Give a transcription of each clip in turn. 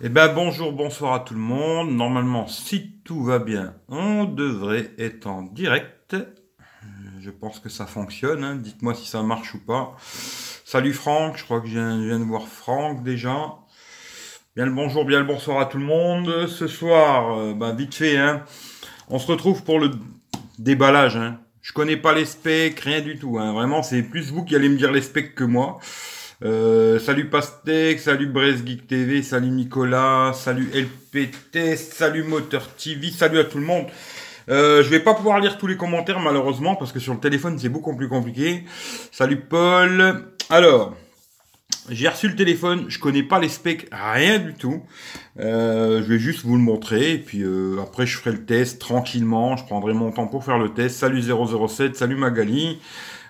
Eh ben bonjour, bonsoir à tout le monde. Normalement, si tout va bien, on devrait être en direct. Je pense que ça fonctionne. hein. Dites-moi si ça marche ou pas. Salut Franck, je crois que je viens, je viens de voir Franck déjà. Bien le bonjour, bien le bonsoir à tout le monde. Ce soir, euh, ben, vite fait, hein, on se retrouve pour le déballage. Hein. Je connais pas les specs, rien du tout. Hein. Vraiment, c'est plus vous qui allez me dire les specs que moi. Euh, salut Pastèque, salut Brest Geek TV, salut Nicolas, salut LPT, salut Moteur TV, salut à tout le monde. Euh, je vais pas pouvoir lire tous les commentaires malheureusement parce que sur le téléphone c'est beaucoup plus compliqué. Salut Paul. Alors, j'ai reçu le téléphone, je connais pas les specs, rien du tout. Euh, je vais juste vous le montrer et puis euh, après je ferai le test tranquillement. Je prendrai mon temps pour faire le test. Salut 007, salut Magali.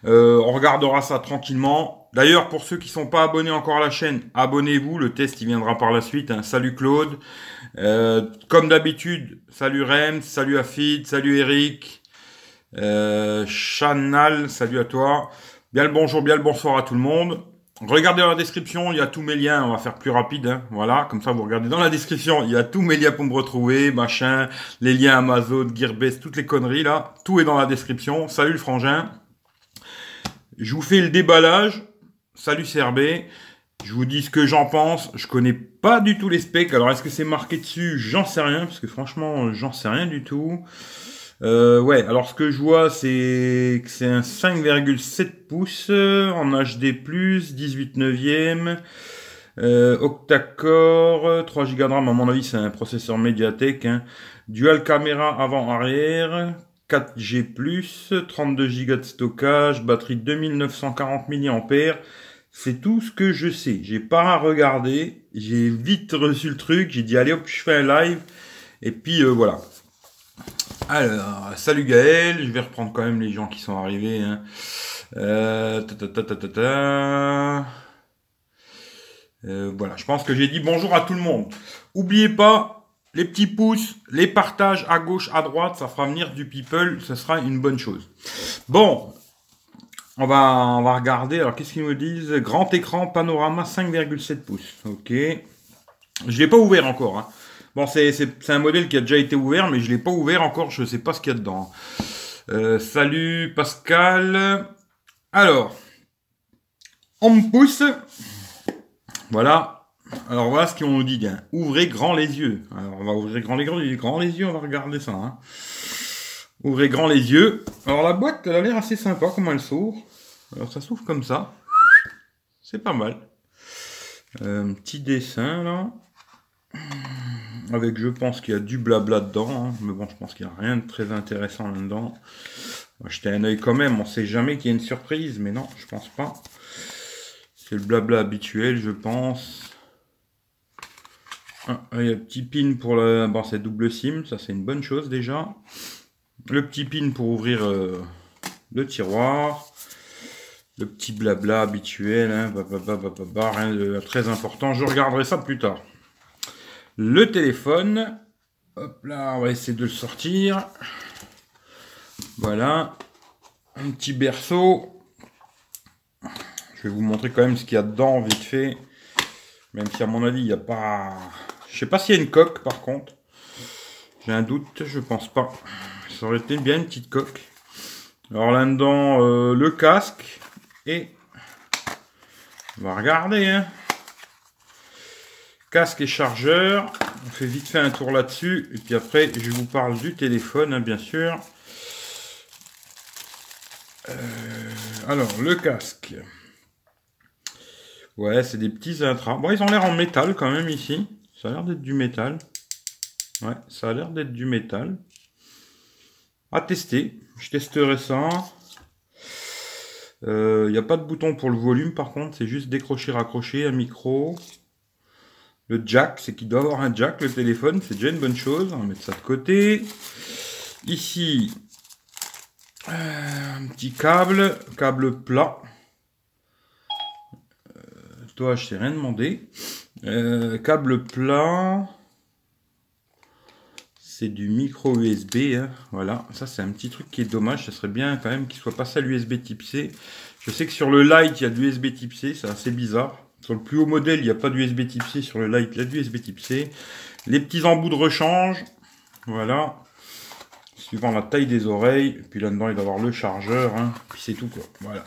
On regardera ça tranquillement. D'ailleurs, pour ceux qui sont pas abonnés encore à la chaîne, abonnez-vous. Le test il viendra par la suite. hein. Salut Claude. Euh, comme d'habitude, salut Rem, salut Afid, salut Eric, euh, salut à toi. Bien le bonjour, bien le bonsoir à tout le monde. Regardez dans la description, il y a tous mes liens, on va faire plus rapide, hein. voilà, comme ça vous regardez dans la description, il y a tous mes liens pour me retrouver, machin, les liens Amazon, Gearbest, toutes les conneries là, tout est dans la description. Salut le frangin. Je vous fais le déballage. Salut CRB. Je vous dis ce que j'en pense. Je connais pas du tout les specs. Alors est-ce que c'est marqué dessus? J'en sais rien parce que franchement, j'en sais rien du tout. Euh, ouais, alors ce que je vois, c'est que c'est un 5,7 pouces euh, en HD+, 18 neuvième, euh, octa-core, euh, 3 Go de RAM, à mon avis c'est un processeur Mediatek, hein. dual caméra avant-arrière, 4G+, 32 Go de stockage, batterie 2940 mAh, c'est tout ce que je sais. J'ai pas regardé, j'ai vite reçu le truc, j'ai dit allez hop, je fais un live, et puis euh, voilà. Alors, salut Gaël, je vais reprendre quand même les gens qui sont arrivés. Hein. Euh. Euh, voilà, je pense que j'ai dit bonjour à tout le monde. Oubliez pas les petits pouces, les partages à gauche, à droite, ça fera venir du people, ce sera une bonne chose. Bon, on va, regarder. Alors, qu'est-ce qu'ils me disent? Grand écran, panorama 5,7 pouces. Ok. Je l'ai pas ouvert encore. Hein. Bon, c'est, un modèle qui a déjà été ouvert, mais je l'ai pas ouvert encore. Je sais pas ce qu'il y a dedans. Euh, salut Pascal. Alors, on me pousse. Voilà. Alors voilà ce qu'on nous dit. Hein. Ouvrez grand les yeux. Alors on va ouvrir grand les, grands- grand les yeux. On va regarder ça. Hein. Ouvrez grand les yeux. Alors la boîte, elle a l'air assez sympa. Comment elle s'ouvre Alors ça s'ouvre comme ça. C'est pas mal. Euh, un petit dessin là. Avec, je pense qu'il y a du blabla dedans. hein. Mais bon, je pense qu'il n'y a rien de très intéressant là-dedans. Jeter un œil quand même. On sait jamais qu'il y a une surprise. Mais non, je pense pas. C'est le blabla habituel, je pense. Ah, il y a le petit pin pour le. Bon, c'est double SIM. Ça, c'est une bonne chose déjà. Le petit pin pour ouvrir euh, le tiroir. Le petit blabla habituel. Hein. Bah, bah, bah, rien de très important. Je regarderai ça plus tard. Le téléphone. Hop là, on va essayer de le sortir. Voilà. Un petit berceau. Je vais vous montrer quand même ce qu'il y a dedans, vite fait. Même si à mon avis, il n'y a pas... Je sais pas s'il y a une coque, par contre. J'ai un doute, je pense pas. Ça aurait été bien une petite coque. Alors là-dedans, euh, le casque. Et... On va regarder, hein. Casque et chargeur. On fait vite fait un tour là-dessus. Et puis après, je vous parle du téléphone, hein, bien sûr. Euh, alors, le casque. Ouais, c'est des petits intras. Bon, ils ont l'air en métal quand même ici. Ça a l'air d'être du métal. Ouais, ça a l'air d'être du métal. À tester. Je testerai ça. Il n'y a pas de bouton pour le volume par contre. C'est juste décrocher, raccrocher, un micro. Le jack, c'est qu'il doit avoir un jack le téléphone. C'est déjà une bonne chose. On va mettre ça de côté. Ici, euh, un petit câble. Câble plat. Toi, je t'ai rien demandé. Euh, câble plat. C'est du micro USB. hein. Voilà. Ça, c'est un petit truc qui est dommage. Ça serait bien quand même qu'il soit passé à l'USB type C. Je sais que sur le Lite, il y a de l'USB type C. C'est assez bizarre. Sur le plus haut modèle, il n'y a pas d'USB type C. Sur le light, il y a du USB type C. Les petits embouts de rechange. Voilà. Suivant la taille des oreilles. puis là-dedans, il y avoir le chargeur. Hein. Puis c'est tout, quoi. Voilà.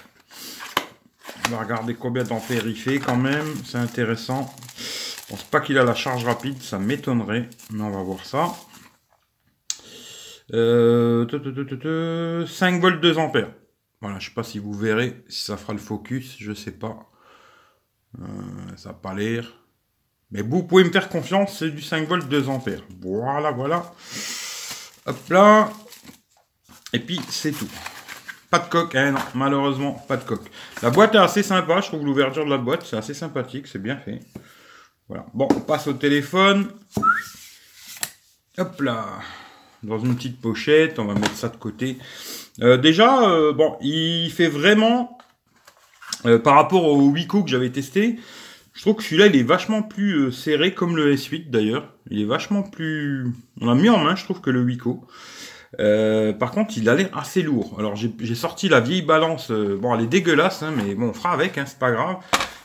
On va regarder combien d'ampères il fait quand même. C'est intéressant. Je pense pas qu'il a la charge rapide. Ça m'étonnerait. Mais on va voir ça. 5 euh, volts 2 ampères. Voilà, je sais pas si vous verrez, si ça fera le focus, je sais pas. Euh, ça n'a pas l'air. Mais vous pouvez me faire confiance, c'est du 5 volts 2 ampères. Voilà, voilà. Hop là. Et puis, c'est tout. Pas de coque, hein, non, malheureusement, pas de coque. La boîte est assez sympa, je trouve l'ouverture de la boîte, c'est assez sympathique, c'est bien fait. Voilà. Bon, on passe au téléphone. Hop là dans une petite pochette. On va mettre ça de côté. Euh, déjà, euh, bon, il fait vraiment euh, par rapport au Wiko que j'avais testé. Je trouve que celui-là, il est vachement plus serré, comme le S8 d'ailleurs. Il est vachement plus... On a mis en main, je trouve, que le Wiko. Par contre, il a l'air assez lourd. Alors, j'ai sorti la vieille balance. bon, elle est dégueulasse, hein, mais bon, on fera avec, hein, c'est pas grave.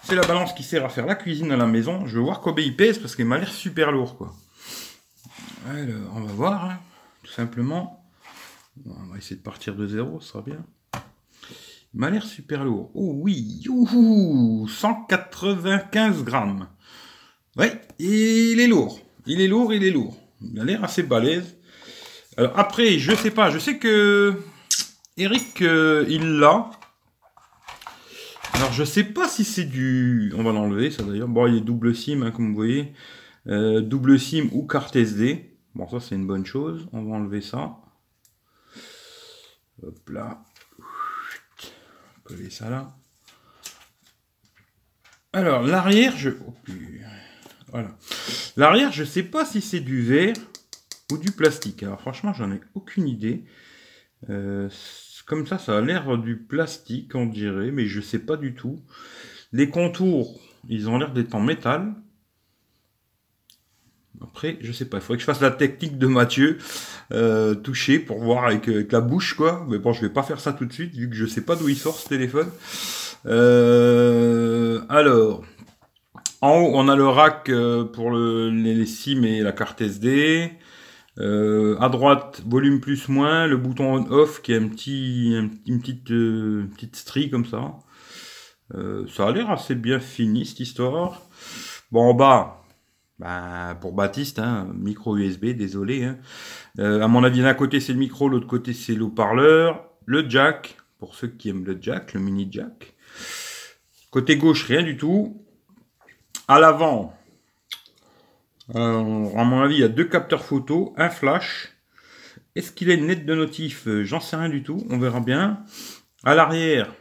C'est la balance qui sert à faire la cuisine à la maison. Je veux voir combien il pèse, parce qu'il m'a l'air super lourd, quoi. Alors, on va voir. Hein tout simplement. On va essayer de partir de zéro, ça sera bien. Il m'a l'air super lourd. Oh oui, youhou, 195 grammes. Oui, il est lourd. Il est lourd, il est lourd. Il a l'air assez balèze. Alors après, je sais pas, je sais que Eric, euh, il l'a. Alors je sais pas si c'est du... On va l'enlever ça d'ailleurs. Bon, il est double SIM, hein, comme vous voyez. Euh, double SIM ou carte SD. Bon, ça c'est une bonne chose. On va enlever ça. Hop là. Coller ça là. Alors, l'arrière, je... Oh, voilà. L'arrière, je sais pas si c'est du verre du plastique. Alors franchement, j'en ai aucune idée. Euh, comme ça, ça a l'air du plastique, on dirait, mais je sais pas du tout. Les contours, ils ont l'air d'être en métal. Après, je sais pas, il faudrait que je fasse la technique de Mathieu, euh, toucher pour voir avec, la bouche, quoi. Mais bon, je vais pas faire ça tout de suite, vu que je sais pas d'où il sort ce téléphone. Euh, alors, en haut, on a le rack pour le, les, SIM et la carte SD. À droite, volume plus moins, le bouton on-off qui est un petit, une petite, petite strie comme ça. ça a l'air assez bien fini cette histoire. Bon, en bas, bah, pour Baptiste, hein, micro USB, désolé. Hein. Euh, à mon avis, d'un côté c'est le micro, l'autre côté c'est l'eau-parleur, le jack, pour ceux qui aiment le jack, le mini jack. Côté gauche, rien du tout. À l'avant, euh, à mon avis, il y a deux capteurs photo, un flash. Est-ce qu'il est net de notif? J'en sais rien du tout, on verra bien. À l'arrière,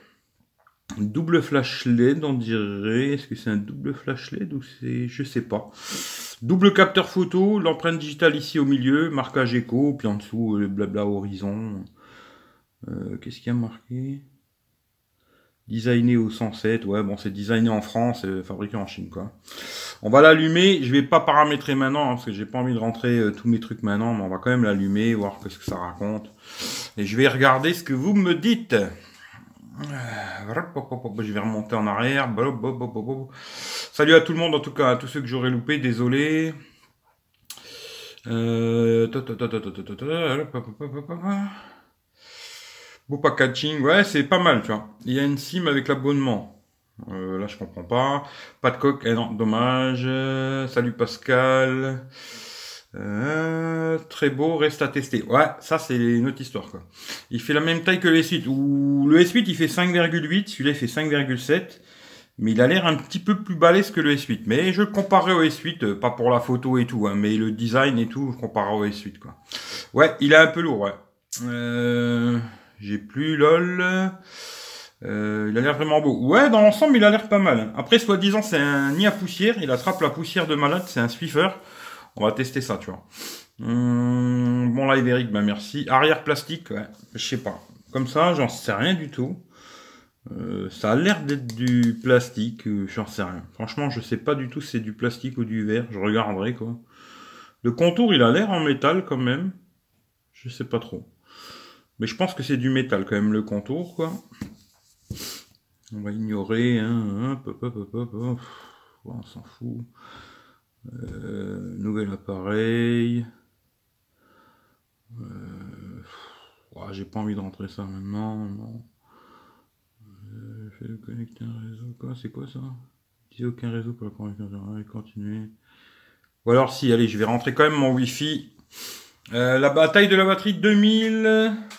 Double flash LED, on dirait. Est-ce que c'est un double flash LED ou c'est. Je sais pas. Double capteur photo, l'empreinte digitale ici au milieu, marquage écho, puis en dessous, le blabla horizon. Euh, qu'est-ce qu'il y a marqué? Designé au 107, ouais, bon, c'est designé en France, fabriqué en Chine, quoi. On va l'allumer, je vais pas paramétrer maintenant, hein, parce que j'ai pas envie de rentrer euh, tous mes trucs maintenant, mais on va quand même l'allumer, voir ce que ça raconte. Et je vais regarder ce que vous me dites. Je vais remonter en arrière. Salut à tout le monde, en tout cas à tous ceux que j'aurais loupé, désolé. Beau packaging, ouais, c'est pas mal, tu vois. Il y a une SIM avec l'abonnement. là, je comprends pas. Pas de coque, eh non, dommage. Salut Pascal. Euh, très beau, reste à tester. Ouais, ça c'est une autre histoire quoi. Il fait la même taille que le S8. Ou le S8 il fait 5,8, celui-là il fait 5,7. Mais il a l'air un petit peu plus balèze que le S8. Mais je le comparerai au S8, euh, pas pour la photo et tout, hein, mais le design et tout, je comparerai au S8 quoi. Ouais, il est un peu lourd, ouais. Euh, J'ai plus lol. Euh, il a l'air vraiment beau. Ouais, dans l'ensemble, il a l'air pas mal. Après, soi-disant, c'est un nid à poussière. Il attrape la poussière de malade. C'est un Swiffer. On va tester ça, tu vois. Hum, bon live Eric, bah merci. Arrière plastique, ouais, je sais pas. Comme ça, j'en sais rien du tout. Euh, ça a l'air d'être du plastique, euh, j'en sais rien. Franchement, je sais pas du tout si c'est du plastique ou du verre. Je regarderai quoi. Le contour, il a l'air en métal quand même. Je sais pas trop. Mais je pense que c'est du métal quand même le contour quoi. On va ignorer. Hein, hop, hop, on s'en fout. Euh, nouvel appareil. Euh, j'ai pas envie de rentrer ça maintenant. Non. Euh, fais connecter un réseau. C'est quoi ça? Dis aucun réseau pour la connexion. Continuer. Ou alors si, allez, je vais rentrer quand même mon Wi-Fi. La bataille de la batterie 2000.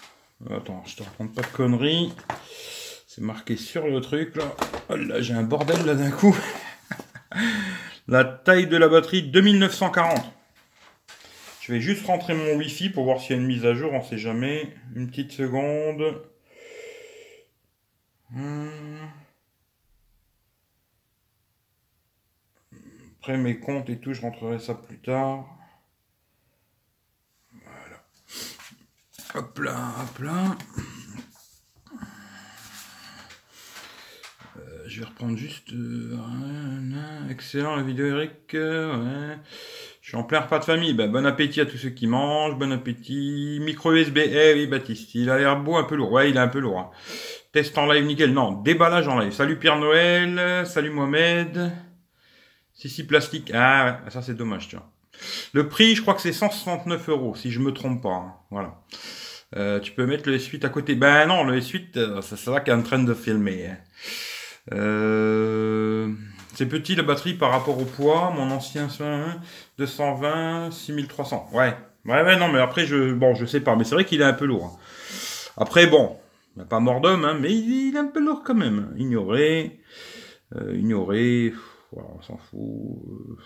Attends, je te raconte pas de conneries. C'est marqué sur le truc là. Oh là, j'ai un bordel là d'un coup. la taille de la batterie 2940. Je vais juste rentrer mon Wi-Fi pour voir s'il y a une mise à jour, on sait jamais. Une petite seconde. Après mes comptes et tout, je rentrerai ça plus tard. Hop là, hop là. Euh, je vais reprendre juste. Euh, excellent la vidéo Eric. Ouais. Je suis en plein repas de famille. Ben, bon appétit à tous ceux qui mangent. Bon appétit. Micro USB. Eh oui, Baptiste. Il a l'air beau, un peu lourd. Ouais, il est un peu lourd. Hein. Test en live, nickel. Non, déballage en live. Salut Pierre Noël. Salut Mohamed. Si, si, plastique. Ah, ouais, ça c'est dommage, tiens. Le prix, je crois que c'est 169 euros, si je me trompe pas. Hein. Voilà. Euh, tu peux mettre le S8 à côté. Ben non, le S8, euh, c'est ça qui est en train de filmer. Hein. Euh... C'est petit la batterie par rapport au poids. Mon ancien 220, 6300. Ouais. Ouais, ouais, non, mais après, je, bon, je sais pas. Mais c'est vrai qu'il est un peu lourd. Hein. Après, bon, pas mort d'homme, hein, mais il, est un peu lourd quand même. Ignoré. Euh, ignoré. Voilà, on s'en fout. Euh,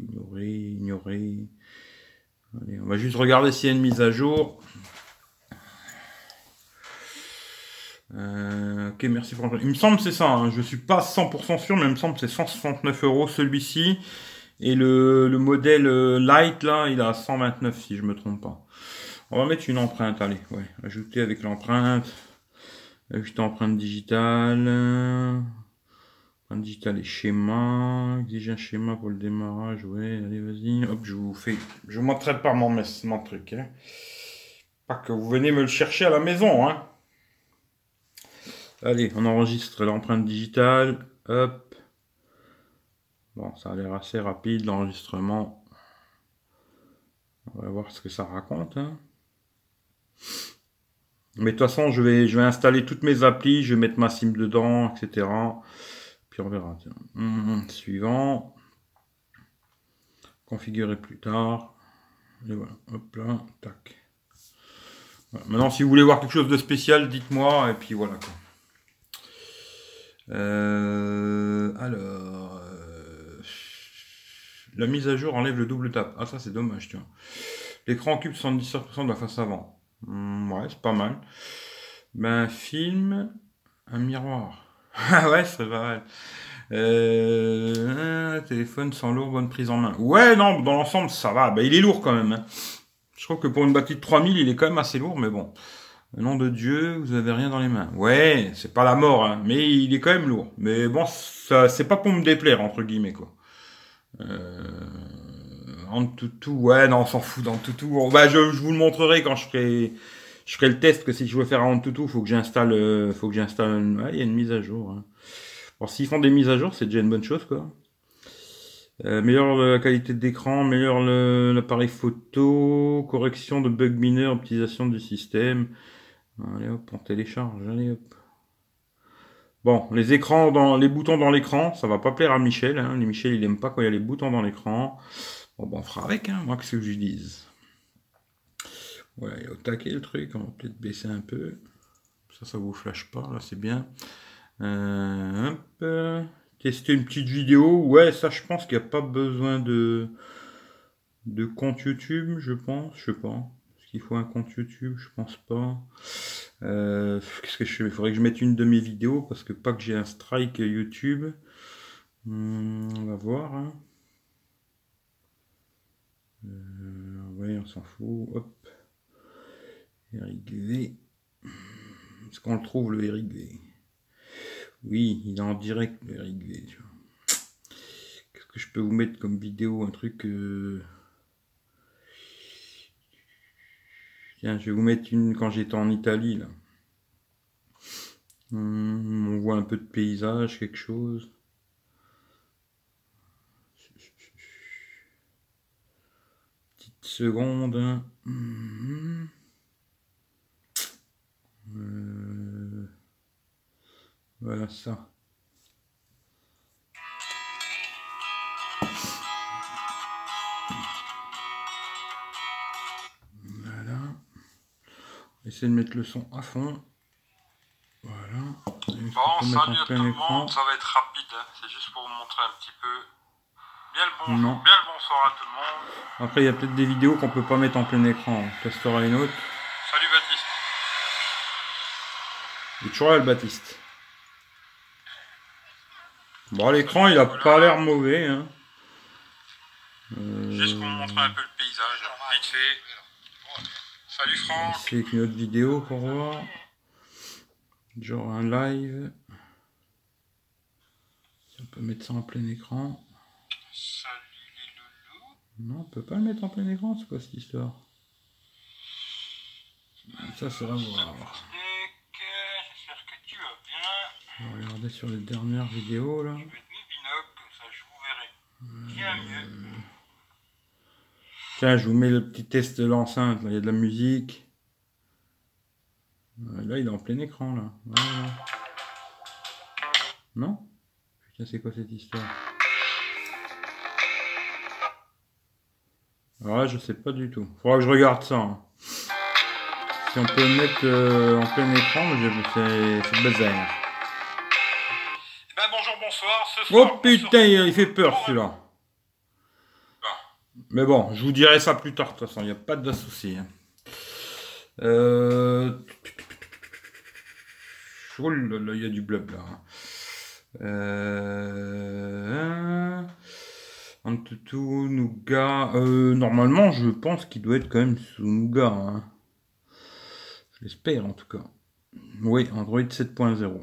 ignorer, ignorer. Allez, on va juste regarder s'il y a une mise à jour. Euh, ok, merci François. Il me semble que c'est ça, hein. je suis pas 100% sûr, mais il me semble que c'est 169 euros celui-ci. Et le, le modèle euh, light, là, il a 129 si je me trompe pas. On va mettre une empreinte, allez, ouais, ajouter avec l'empreinte. Ajouter empreinte digitale. Empreinte digitale et schéma. Exiger un schéma pour le démarrage, ouais, allez, vas-y. Hop, je vous fais, je montrerai par mon, mon truc, hein. Pas que vous venez me le chercher à la maison, hein. Allez, on enregistre l'empreinte digitale. Hop. Bon, ça a l'air assez rapide l'enregistrement. On va voir ce que ça raconte. Hein. Mais de toute façon, je vais, installer toutes mes applis, je vais mettre ma SIM dedans, etc. Puis on verra. Hum, suivant. Configurer plus tard. Et voilà. Hop. Tac. Maintenant, si vous voulez voir quelque chose de spécial, dites-moi. Et puis voilà quoi. Euh, alors, euh, la mise à jour enlève le double tap. Ah ça c'est dommage, tu vois. L'écran occupe 77% de la face avant. Hmm, ouais, c'est pas mal. Ben film, un miroir. Ah ouais, c'est pas mal. Euh, téléphone sans lourd, bonne prise en main. Ouais, non, dans l'ensemble, ça va. Ben, il est lourd quand même. Hein. Je trouve que pour une batterie de 3000, il est quand même assez lourd, mais bon. Nom de Dieu, vous avez rien dans les mains. Ouais, c'est pas la mort, hein, mais il est quand même lourd. Mais bon, ça, c'est pas pour me déplaire, entre guillemets, quoi. Euh, en ouais, non, on s'en fout dans. Bah, je, je, vous le montrerai quand je ferai, je ferai le test, que si je veux faire un toutou, faut que j'installe, euh, faut que j'installe, il y a une mise à jour. Hein. Bon, s'ils font des mises à jour, c'est déjà une bonne chose, quoi. Euh, meilleure la qualité d'écran, meilleur l'appareil photo, correction de bugs mineurs, optimisation du système. Allez hop, on télécharge, allez hop. Bon, les écrans dans les boutons dans l'écran, ça va pas plaire à Michel. Hein. Michel, il aime pas quand il y a les boutons dans l'écran. Bon, ben, on fera avec, hein, moi, qu'est-ce que je dise? Voilà, il a au taquet le truc, on va peut-être baisser un peu. Ça, ça vous flash pas, là, c'est bien. Euh. Tester une petite vidéo. Ouais, ça, je pense qu'il n'y a pas besoin de, de compte YouTube, je pense, je sais pas. Il faut un compte YouTube Je pense pas. Euh, qu'est-ce que je fais? Il faudrait que je mette une de mes vidéos parce que pas que j'ai un strike YouTube. Hmm, on va voir. Hein. Euh, on s'en fout. Hop. Eric V. Est-ce qu'on le trouve le Eric V? Oui, il est en direct le Eric V. Qu'est-ce que je peux vous mettre comme vidéo? Un truc. Euh, Tiens, je vais vous mettre une quand j'étais en Italie. Là. Hmm, on voit un peu de paysage, quelque chose. Petite seconde. Hmm. Euh, voilà ça. Essayer de mettre le son à fond. Voilà. Bon, salut à tout le monde, ça va être rapide, hein. c'est juste pour vous montrer un petit peu. Bien le bonjour, bien le bonsoir à tout le monde. Après, il y a peut-être des vidéos qu'on peut pas mettre en plein écran. On testera une autre. Salut Baptiste. Il est toujours là le Baptiste. Bon, l'écran, il a pas l'air mauvais. Hein. Euh... Juste pour vous montrer un peu le paysage, vite fait. Salut Franck. C'est une autre vidéo pour voir. Genre un live. On peut mettre ça en plein écran. Salut les loulous. Non, on peut pas le mettre en plein écran, c'est quoi cette histoire? Ça, c'est à voir. J'espère que tu vas bien. On va regarder sur les dernières vidéos là. Je vais mettre mes binocles, ça je vous verrai. Bien mieux. Tiens, je vous mets le petit test de l'enceinte. Il y a de la musique. Là, il est en plein écran, là. Voilà. Non? Putain, c'est quoi cette histoire? Alors là, je sais pas du tout. Faudra que je regarde ça. hein. Si on peut le mettre euh, en plein écran, c'est c'est bazar. Eh ben bonjour, bonsoir. Ce soir, Oh putain, il fait peur celui-là. Mais bon, je vous dirai ça plus tard, de toute façon, il n'y a pas de souci. hein. Euh... Oh là il y a du blab là. hein. Euh... Antutu, Nougat. Euh, normalement, je pense qu'il doit être quand même sous Nougat. hein. Je l'espère en tout cas. Oui, Android 7.0.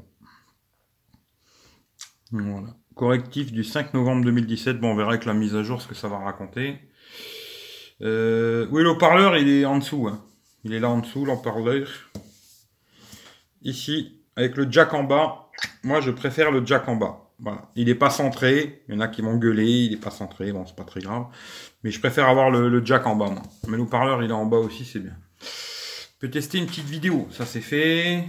Voilà. Correctif du 5 novembre 2017. Bon, on verra avec la mise à jour ce que ça va raconter. Euh, oui, l'haut-parleur, il est en dessous. hein. Il est là en dessous, l'haut-parleur. Ici, avec le jack en bas. Moi, je préfère le jack en bas. Voilà. Il n'est pas centré. Il y en a qui vont gueuler. Il n'est pas centré. Bon, c'est pas très grave. Mais je préfère avoir le, le jack en bas, moi. Mais l'haut-parleur, il est en bas aussi, c'est bien. On peut tester une petite vidéo. Ça, c'est fait.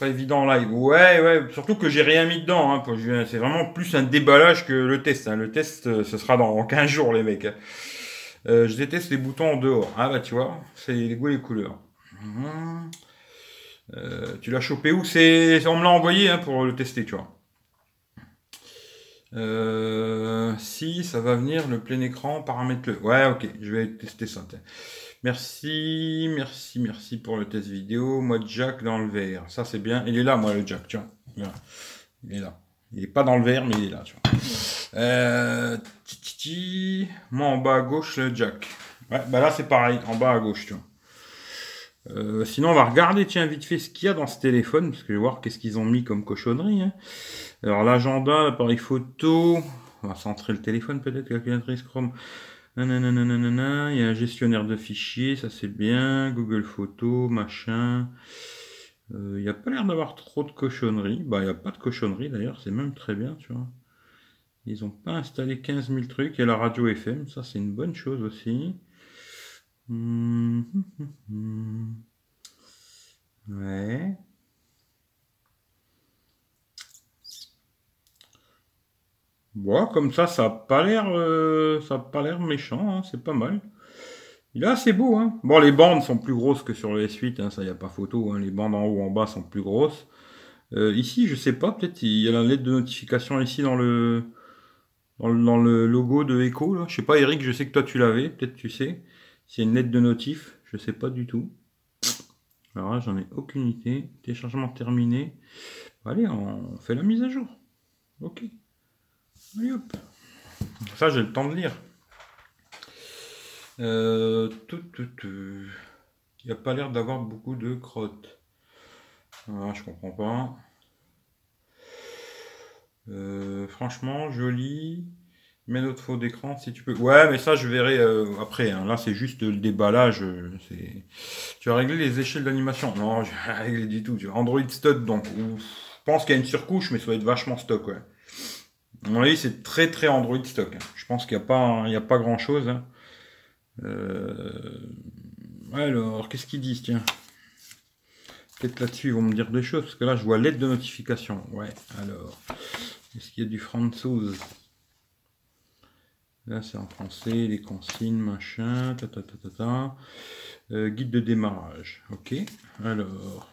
Pas évident en live. Ouais, ouais. Surtout que j'ai rien mis dedans. Hein, c'est vraiment plus un déballage que le test. hein. Le test, euh, ce sera dans 15 jours, les mecs. Euh, je déteste les boutons en dehors. Ah bah tu vois, c'est les goûts et les couleurs. Mhm. Euh, tu l'as chopé où? C'est, on me l'a envoyé hein, pour le tester, tu vois. Si ça va venir le plein écran, paramètre-le. Ouais, ok, je vais tester ça. Merci, merci, merci pour le test vidéo. Moi, Jack dans le vert. Ça, c'est bien. Il est là, moi, le Jack, tu. Il est là. Il est pas dans le vert, mais il est là, tu vois. Euh, ti, ti, ti. Moi, en bas à gauche, le Jack. Bah là, c'est pareil. En bas à gauche, tu vois. Euh, sinon, on va regarder, tiens, vite fait, ce qu'il y a dans ce téléphone, parce que je vais voir qu'est-ce qu'ils ont mis comme cochonnerie. hein. Alors, l'agenda, l'appareil photo. On va centrer le téléphone, peut-être, calculatrice Chrome. Nanana, il y a un gestionnaire de fichiers, ça c'est bien. Google Photos, machin. Euh, Il n'y a pas l'air d'avoir trop de cochonneries. Bah, il n'y a pas de cochonneries d'ailleurs, c'est même très bien, tu vois. Ils n'ont pas installé 15 000 trucs. Et la radio FM, ça c'est une bonne chose aussi. Hum, hum, hum. Ouais. Bon, comme ça, ça a pas l'air, euh, ça a pas l'air méchant, hein, c'est pas mal. Il est assez beau, hein. Bon, les bandes sont plus grosses que sur le S8, hein, ça y a pas photo, hein. Les bandes en haut, en bas sont plus grosses. Euh, ici, je sais pas, peut-être il y a la lettre de notification ici dans le, dans le, logo de Echo, là. Je sais pas, Eric, je sais que toi tu l'avais, peut-être tu sais. A une lettre de notif, je sais pas du tout. Alors là, j'en ai aucune idée. Téléchargement terminé. Allez, on fait la mise à jour. Ok. Ça, j'ai le temps de lire. Euh, tout, tout. Il n'y a pas l'air d'avoir beaucoup de crottes. Ah, je comprends pas. Euh, franchement, joli. Mets notre faux d'écran si tu peux. Ouais, mais ça, je verrai euh, après. Hein. Là, c'est juste le déballage. Euh, tu as réglé les échelles d'animation Non, j'ai réglé du tout. Android stock, donc. je pense qu'il y a une surcouche, mais ça va être vachement stock, ouais. Avis, c'est très très Android stock. Je pense qu'il n'y a pas, il a pas grand chose. Hein. Euh, alors, qu'est-ce qu'ils disent, tiens? Peut-être là-dessus, ils vont me dire des choses, parce que là, je vois l'aide de notification. Ouais, alors. Est-ce qu'il y a du français Là, c'est en français, les consignes, machin, ta ta ta ta ta. Euh, guide de démarrage. Ok. Alors.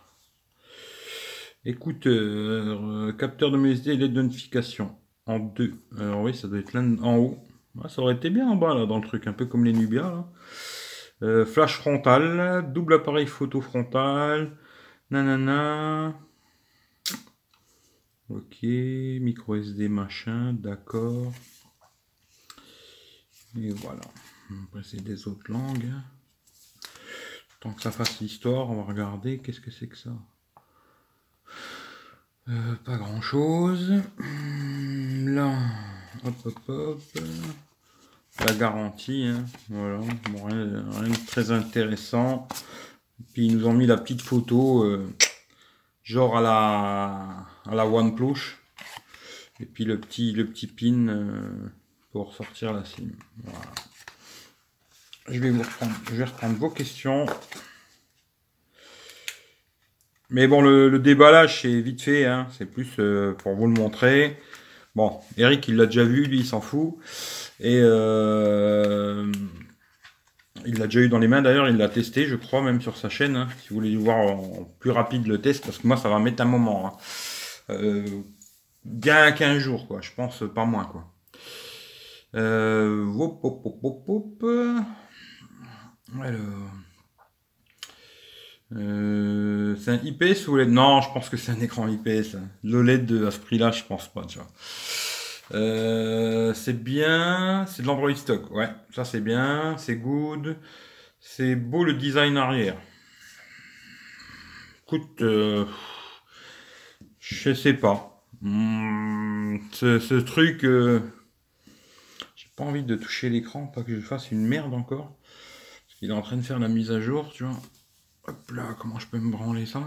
Écouteur, euh, capteur de MSD LED de notification. En deux. Alors oui, ça doit être là en haut. Ça aurait été bien en bas, là, dans le truc, un peu comme les Nubia, là. Euh, flash frontal, double appareil photo frontal, nanana. Ok, micro SD machin, d'accord. Et voilà. Après, c'est des autres langues. Tant que ça fasse l'histoire, on va regarder. Qu'est-ce que c'est que ça? Euh, Pas grand-chose. Là, hop, hop, hop. La garantie, hein. voilà. rien, de très intéressant. Puis ils nous ont mis la petite photo, euh, genre à la, à la OnePlus. Et puis le petit, le petit pin. Euh, pour sortir la sim. Je vais vous reprendre, je vais reprendre vos questions. Mais bon, le, déballage, c'est vite fait, hein. c'est plus euh, pour vous le montrer. Bon, Eric, il l'a déjà vu, lui, il s'en fout. Et euh, il l'a déjà eu dans les mains, d'ailleurs, il l'a testé, je crois, même sur sa chaîne. Hein. si vous voulez voir en plus rapide le test, parce que moi, ça va mettre un moment. Hein. Euh, bien 15 jours, quoi, je pense, pas moins, quoi. Euh, Alors. Euh, c'est un IPS ou LED Non, je pense que c'est un écran IPS. Le LED à ce prix-là, je pense pas, tu vois. Euh, c'est bien, c'est de l'Android stock. Ouais, ça c'est bien, c'est good. C'est beau le design arrière. Écoute, euh, je sais pas. Hmm, ce, ce, truc, euh, envie de toucher l'écran, pas que je fasse une merde encore. Parce qu'il est en train de faire la mise à jour, tu vois. Hop là, comment je peux me branler ça?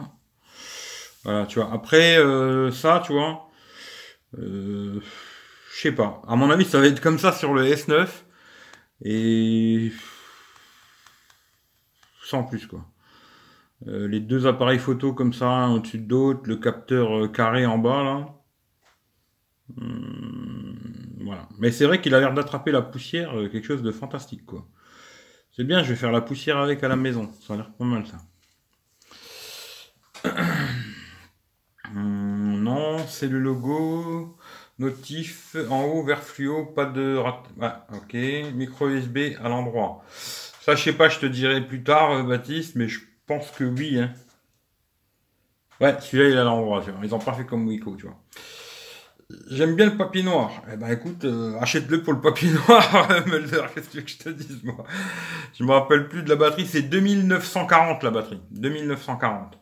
Voilà, tu vois. Après euh, ça, tu vois, euh, je sais pas. À mon avis, ça va être comme ça sur le S9. Et sans plus, quoi. Euh, les deux appareils photo comme ça, au-dessus de d'autres, le capteur carré en bas, là. Hmm, voilà. Mais c'est vrai qu'il a l'air d'attraper la poussière, euh, quelque chose de fantastique, quoi. C'est bien, je vais faire la poussière avec à la maison. Ça a l'air pas mal, ça. Hmm, non, c'est le logo. Notif en haut, vert fluo, pas de rat... Ah, ok. Micro USB à l'endroit. Ça, je sais pas, je te dirai plus tard, euh, Baptiste, mais je pense que oui. Hein. Ouais, celui-là, il est à l'endroit. Ils ont pas fait comme Wiko, tu vois. J'aime bien le papier noir. Eh ben écoute, euh, achète-le pour le papier noir, Mulder. Qu'est-ce que tu je te dise, moi? Je me rappelle plus de la batterie. C'est 2940 la batterie. 2940.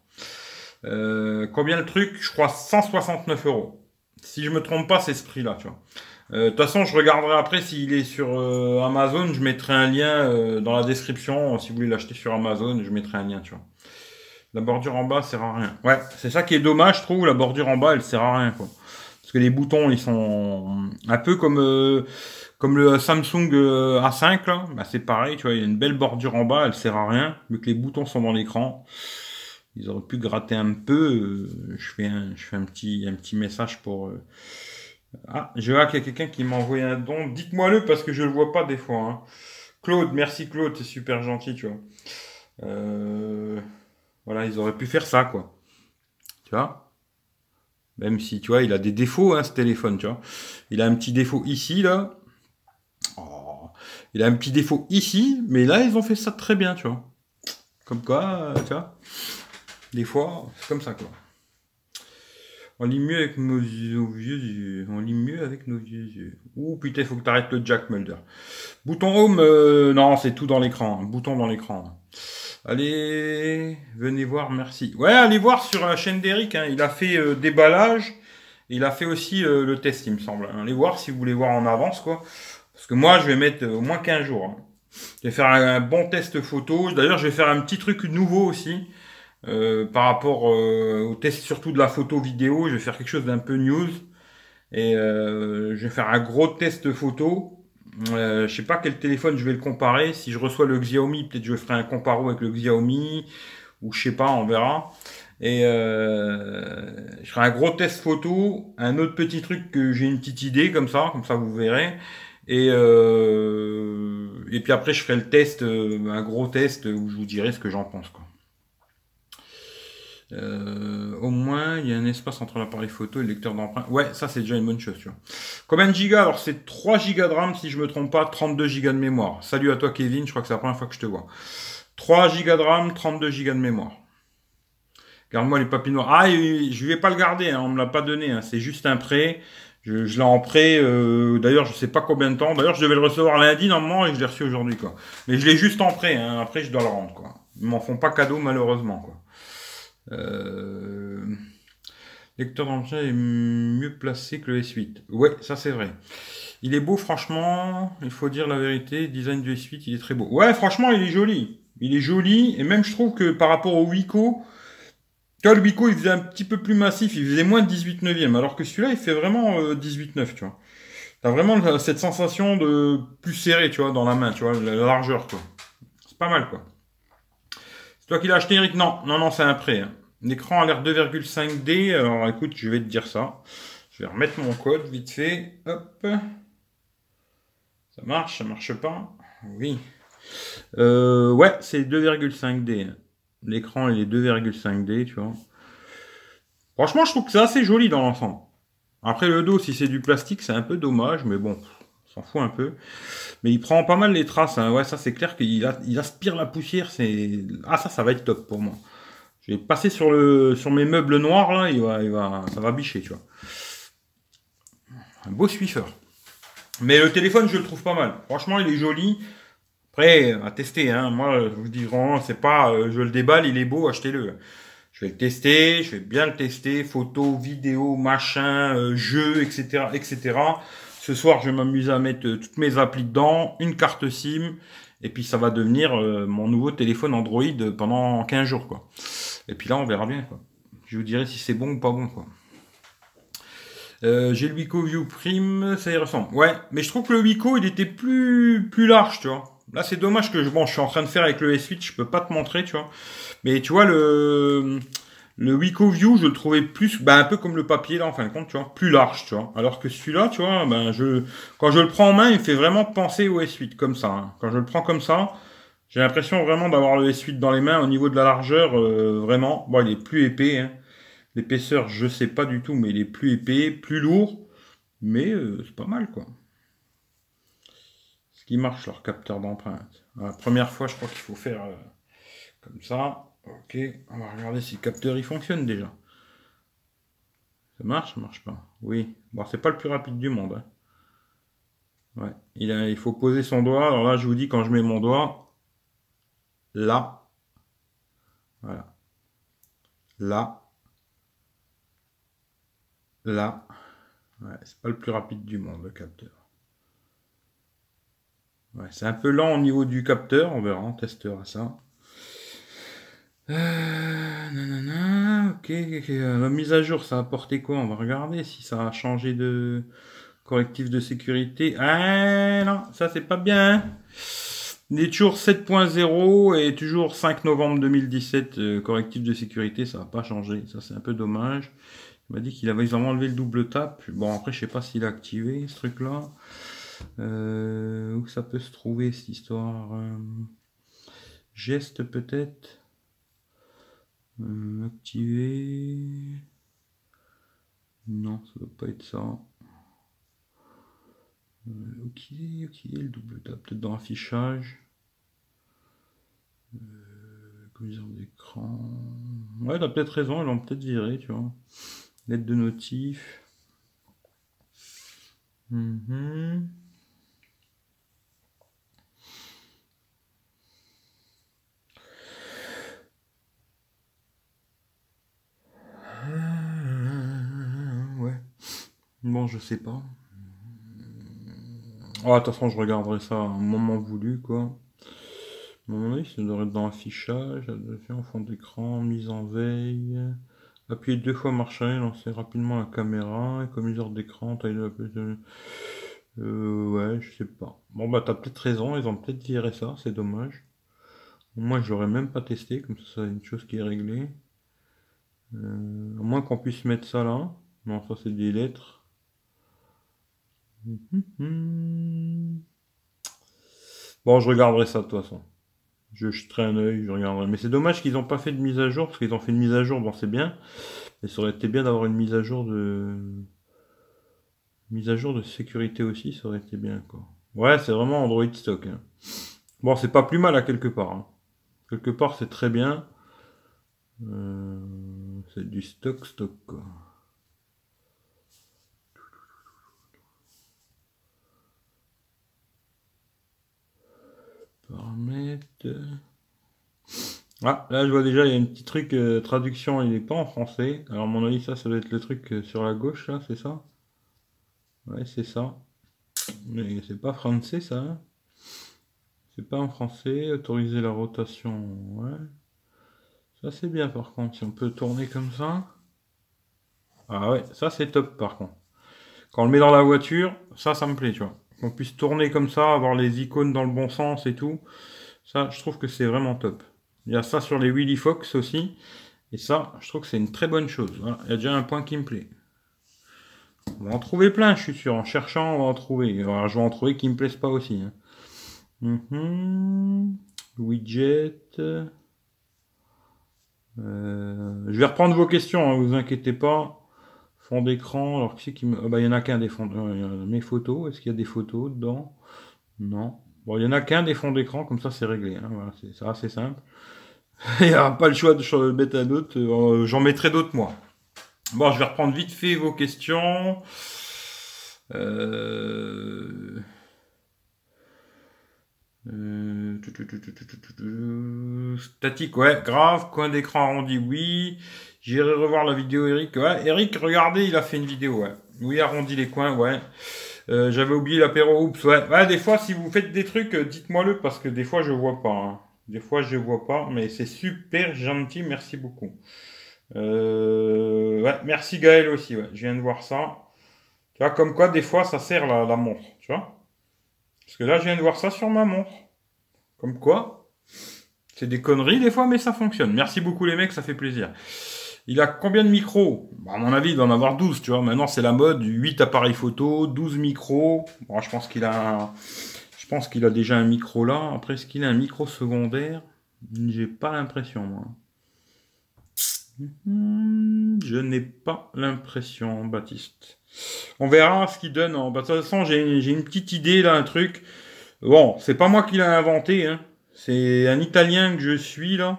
Euh, combien le truc? Je crois 169 euros. Si je me trompe pas, c'est ce prix-là, tu vois. Euh, de toute façon, je regarderai après s'il est sur Amazon. Je mettrai un lien dans la description. Si vous voulez l'acheter sur Amazon, je mettrai un lien, tu vois. La bordure en bas sert à rien. Ouais, c'est ça qui est dommage, je trouve. La bordure en bas, elle sert à rien, quoi. Que les boutons, ils sont un peu comme euh, le Samsung euh, A5 là. Bah, c'est pareil, tu vois, il y a une belle bordure en bas, elle sert à rien, vu que les boutons sont dans l'écran. Ils auraient pu gratter un peu. Euh, je fais un, je fais un petit, un petit message pour. Ah, je vois qu'il y a quelqu'un qui m'a envoyé un don. Dites-moi-le parce que je le vois pas des fois. Hein. Claude, merci Claude, c'est super gentil, tu vois. Voilà, ils auraient pu faire ça, quoi. Tu vois? Même si, tu vois, il a des défauts, hein, ce téléphone, tu vois. Il a un petit défaut ici, là. Oh. Il a un petit défaut ici, mais là, ils ont fait ça très bien, tu vois. Comme quoi, tu vois. Des fois, c'est comme ça, quoi. On lit mieux avec nos, vieux yeux. On lit mieux avec nos vieux yeux. Ouh, putain, faut que tu arrêtes le Jack Mulder. Bouton home, euh, non, c'est tout dans l'écran. Bouton dans l'écran. Allez, venez voir, merci. Ouais, allez voir sur la chaîne d'Eric, hein, il a fait euh, déballage il a fait aussi euh, le test, il me semble. Allez voir si vous voulez voir en avance, quoi. Parce que moi, je vais mettre au moins 15 jours. Hein. Je vais faire un, bon test photo. D'ailleurs, je vais faire un petit truc nouveau aussi. par rapport au test surtout de la photo vidéo, je vais faire quelque chose d'un peu news. Et je vais faire un gros test photo euh, je sais pas quel téléphone je vais le comparer. Si je reçois le Xiaomi, peut-être je ferai un comparo avec le Xiaomi, ou je sais pas, on verra. Et euh, je ferai un gros test photo, un autre petit truc que j'ai une petite idée comme ça, comme ça vous verrez. Et, euh, et puis après je ferai le test, un gros test où je vous dirai ce que j'en pense. Quoi. Euh, au moins, il y a un espace entre l'appareil photo et le lecteur d'empreinte. Ouais, ça c'est déjà une bonne chose. Tu vois. Combien de gigas? Alors c'est 3 gigas de RAM si je me trompe pas, 32 gigas de mémoire. Salut à toi Kevin, je crois que c'est la première fois que je te vois. 3 gigas de RAM, 32 gigas de mémoire. Garde-moi les papiers noirs. Ah, je vais pas le garder, hein, on me l'a pas donné. Hein, c'est juste un prêt. Je, l'ai en prêt. Euh, d'ailleurs, je sais pas combien de temps. D'ailleurs, je devais le recevoir lundi normalement et je l'ai reçu aujourd'hui. Mais je l'ai juste en prêt. Hein, après, je dois le rendre quoi. Ils m'en font pas cadeau malheureusement. Euh... Lecteur d'engin est mieux placé que le S8. Ouais, ça c'est vrai. Il est beau, franchement, il faut dire la vérité. design du S8, il est très beau. Ouais, franchement, il est joli. Il est joli, et même je trouve que par rapport au Wiko, tu vois, le Wiko, il faisait un petit peu plus massif, il faisait moins de 18 neuvième, alors que celui-là, il fait vraiment 18 euh, 9, tu vois. T'as vraiment cette sensation de plus serré, tu vois, dans la main, tu vois, la largeur, quoi. C'est pas mal, quoi. Toi qui l'as acheté, Eric Non, non, non, c'est un prêt. Hein. L'écran a l'air 2,5D. Alors écoute, je vais te dire ça. Je vais remettre mon code vite fait. Hop. Ça marche, ça marche pas. Oui. Euh, ouais, c'est 2,5D. L'écran, il est 2,5D, tu vois. Franchement, je trouve que c'est assez joli dans l'ensemble. Après, le dos, si c'est du plastique, c'est un peu dommage, mais bon, on s'en fout un peu. Mais il prend pas mal les traces. Hein. Ouais, ça c'est clair qu'il il aspire la poussière. C'est ah ça, ça va être top pour moi. Je vais passer sur le sur mes meubles noirs là, il va, il va, ça va bicher, tu vois. Un beau Swiffer. Mais le téléphone, je le trouve pas mal. Franchement, il est joli. Après, à tester. Hein. Moi, je vous dis vraiment, c'est pas, euh, je le déballe, il est beau, achetez-le. Je vais le tester, je vais bien le tester, photo, vidéo, machin, euh, jeu, etc., etc. Ce soir, je vais m'amuser à mettre euh, toutes mes applis dedans, une carte SIM, et puis ça va devenir euh, mon nouveau téléphone Android pendant 15 jours, quoi. Et puis là, on verra bien. Je vous dirai si c'est bon ou pas bon, quoi. Euh, j'ai le Wico View Prime, ça y ressemble. Ouais, mais je trouve que le Wico, il était plus plus large, tu vois. Là, c'est dommage que je, bon, je suis en train de faire avec le S8, je peux pas te montrer, tu vois. Mais tu vois, le, le Wiko View, je le trouvais plus, ben, un peu comme le papier, là, en fin de compte, tu vois, plus large, tu vois. Alors que celui-là, tu vois, ben, je, quand je le prends en main, il fait vraiment penser au S8, comme ça. Hein. Quand je le prends comme ça, j'ai l'impression vraiment d'avoir le S8 dans les mains au niveau de la largeur, euh, vraiment. Bon, il est plus épais, hein. L'épaisseur, je sais pas du tout, mais il est plus épais, plus lourd. Mais euh, c'est pas mal, quoi. Ce qui marche, leur capteur d'empreinte. La première fois, je crois qu'il faut faire euh, comme ça. Ok, on va regarder si le capteur il fonctionne déjà. Ça marche, ça marche pas. Oui, bon, c'est pas le plus rapide du monde. Hein. Ouais, il, a, il faut poser son doigt. Alors là, je vous dis, quand je mets mon doigt, là, voilà, là, là, ouais, c'est pas le plus rapide du monde, le capteur. Ouais, c'est un peu lent au niveau du capteur, on verra, on testera ça. Euh, nanana, ok, La mise à jour, ça a apporté quoi? On va regarder si ça a changé de correctif de sécurité. Ah non, ça c'est pas bien. Il est toujours 7.0 et toujours 5 novembre 2017, euh, correctif de sécurité, ça n'a pas changé. Ça c'est un peu dommage. Il m'a dit qu'il avait vraiment enlevé le double tap. Bon après je sais pas s'il a activé ce truc là. Euh, où ça peut se trouver cette histoire? Geste peut-être? euh, activer. Non, ça doit pas être ça. Euh, ok, ok, le double tap peut-être dans l'affichage. Euh, d'écran. Ouais, t'as peut-être raison, ils l'ont peut-être viré, tu vois. Lettre de notif. Mhm. Bon, je sais pas. Ah, de toute façon, je regarderai ça à un moment voulu, quoi. À mon avis, ça devrait être dans l'affichage, en fond d'écran, mise en veille. Appuyez deux fois marche arrière, lancer rapidement la caméra, économiseur d'écran, taille de la euh, ouais, je sais pas. Bon, bah, t'as peut-être raison, ils ont peut-être viré ça, c'est dommage. Moi, je l'aurais même pas testé, comme ça, c'est une chose qui est réglée. Euh, à moins qu'on puisse mettre ça là. Non, ça, c'est des lettres. Bon, je regarderai ça de toute façon. Je jeterai un œil, je regarderai. Mais c'est dommage qu'ils n'ont pas fait de mise à jour, parce qu'ils ont fait une mise à jour, bon, c'est bien. Mais ça aurait été bien d'avoir une mise à jour de. Mise à jour de sécurité aussi, ça aurait été bien, quoi. Ouais, c'est vraiment Android stock. Hein. Bon, c'est pas plus mal à quelque part. Hein. Quelque part, c'est très bien. Euh, c'est du stock stock, quoi. Ah, là je vois déjà, il y a un petit truc, euh, traduction, il n'est pas en français. Alors, mon avis, ça, ça doit être le truc euh, sur la gauche, là, c'est ça? Ouais, c'est ça. Mais c'est pas français, ça. Hein. c'est pas en français. Autoriser la rotation, ouais. Ça, c'est bien, par contre. Si on peut tourner comme ça. Ah ouais, ça, c'est top, par contre. Quand on le met dans la voiture, ça, ça me plaît, tu vois qu'on puisse tourner comme ça, avoir les icônes dans le bon sens et tout. Ça, je trouve que c'est vraiment top. Il y a ça sur les Willy Fox aussi. Et ça, je trouve que c'est une très bonne chose. Il y a déjà un point qui me plaît. On va en trouver plein, je suis sûr. En cherchant, on va en trouver. Je vais en trouver qui me plaisent pas aussi. Hein. Mhm. Widget. Euh, je vais reprendre vos questions, ne hein, vous inquiétez pas d'écran, alors qui c'est qui me. Oh, bah, il y en a qu'un des fonds. Euh, mes photos, est-ce qu'il y a des photos dedans Non. Bon, il y en a qu'un des fonds d'écran, comme ça c'est réglé. Hein, voilà, c'est assez simple. il n'y a pas le choix de mettre un autre. Euh, j'en mettrai d'autres moi. Bon, je vais reprendre vite fait vos questions. Euh... Euh... Statique, ouais, grave. Coin d'écran arrondi, oui. J'irai revoir la vidéo Eric. Ouais, Eric, regardez, il a fait une vidéo, ouais. Oui, arrondi les coins, ouais. Euh, j'avais oublié l'apéro, oups, ouais. Ouais, des fois, si vous faites des trucs, euh, dites-moi-le, parce que des fois, je vois pas. Hein. Des fois, je vois pas, mais c'est super gentil, merci beaucoup. Euh, merci Gaël aussi, ouais. Je viens de voir ça. Tu vois, comme quoi, des fois, ça sert la, la montre, tu vois. Parce que là, je viens de voir ça sur ma montre. Comme quoi, c'est des conneries des fois, mais ça fonctionne. Merci beaucoup les mecs, ça fait plaisir. Il a combien de micros? Bah, À mon avis, il doit en avoir 12, tu vois. Maintenant, c'est la mode, 8 appareils photo, 12 micros. Bon, je pense qu'il a je pense qu'il a déjà un micro là. Après, est-ce qu'il a un micro secondaire? J'ai pas l'impression, moi. Hmm, je n'ai pas l'impression, Baptiste. On verra ce qu'il donne. Bah, de toute façon, j'ai une petite idée là, un truc. Bon, c'est pas moi qui l'ai inventé. Hein. C'est un Italien que je suis là.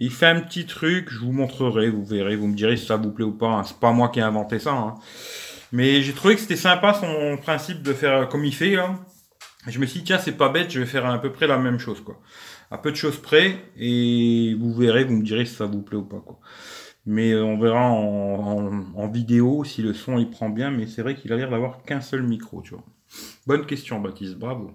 Il fait un petit truc, je vous montrerai, vous verrez, vous me direz si ça vous plaît ou pas. Hein. C'est pas moi qui ai inventé ça. Hein. Mais j'ai trouvé que c'était sympa son principe de faire comme il fait là. je me suis dit tiens c'est pas bête, je vais faire à peu près la même chose quoi. À peu de choses près et vous verrez, vous me direz si ça vous plaît ou pas quoi. Mais euh, on verra en, vidéo si le son il prend bien. Mais c'est vrai qu'il a l'air d'avoir qu'un seul micro, tu vois. Bonne question Baptiste, bravo.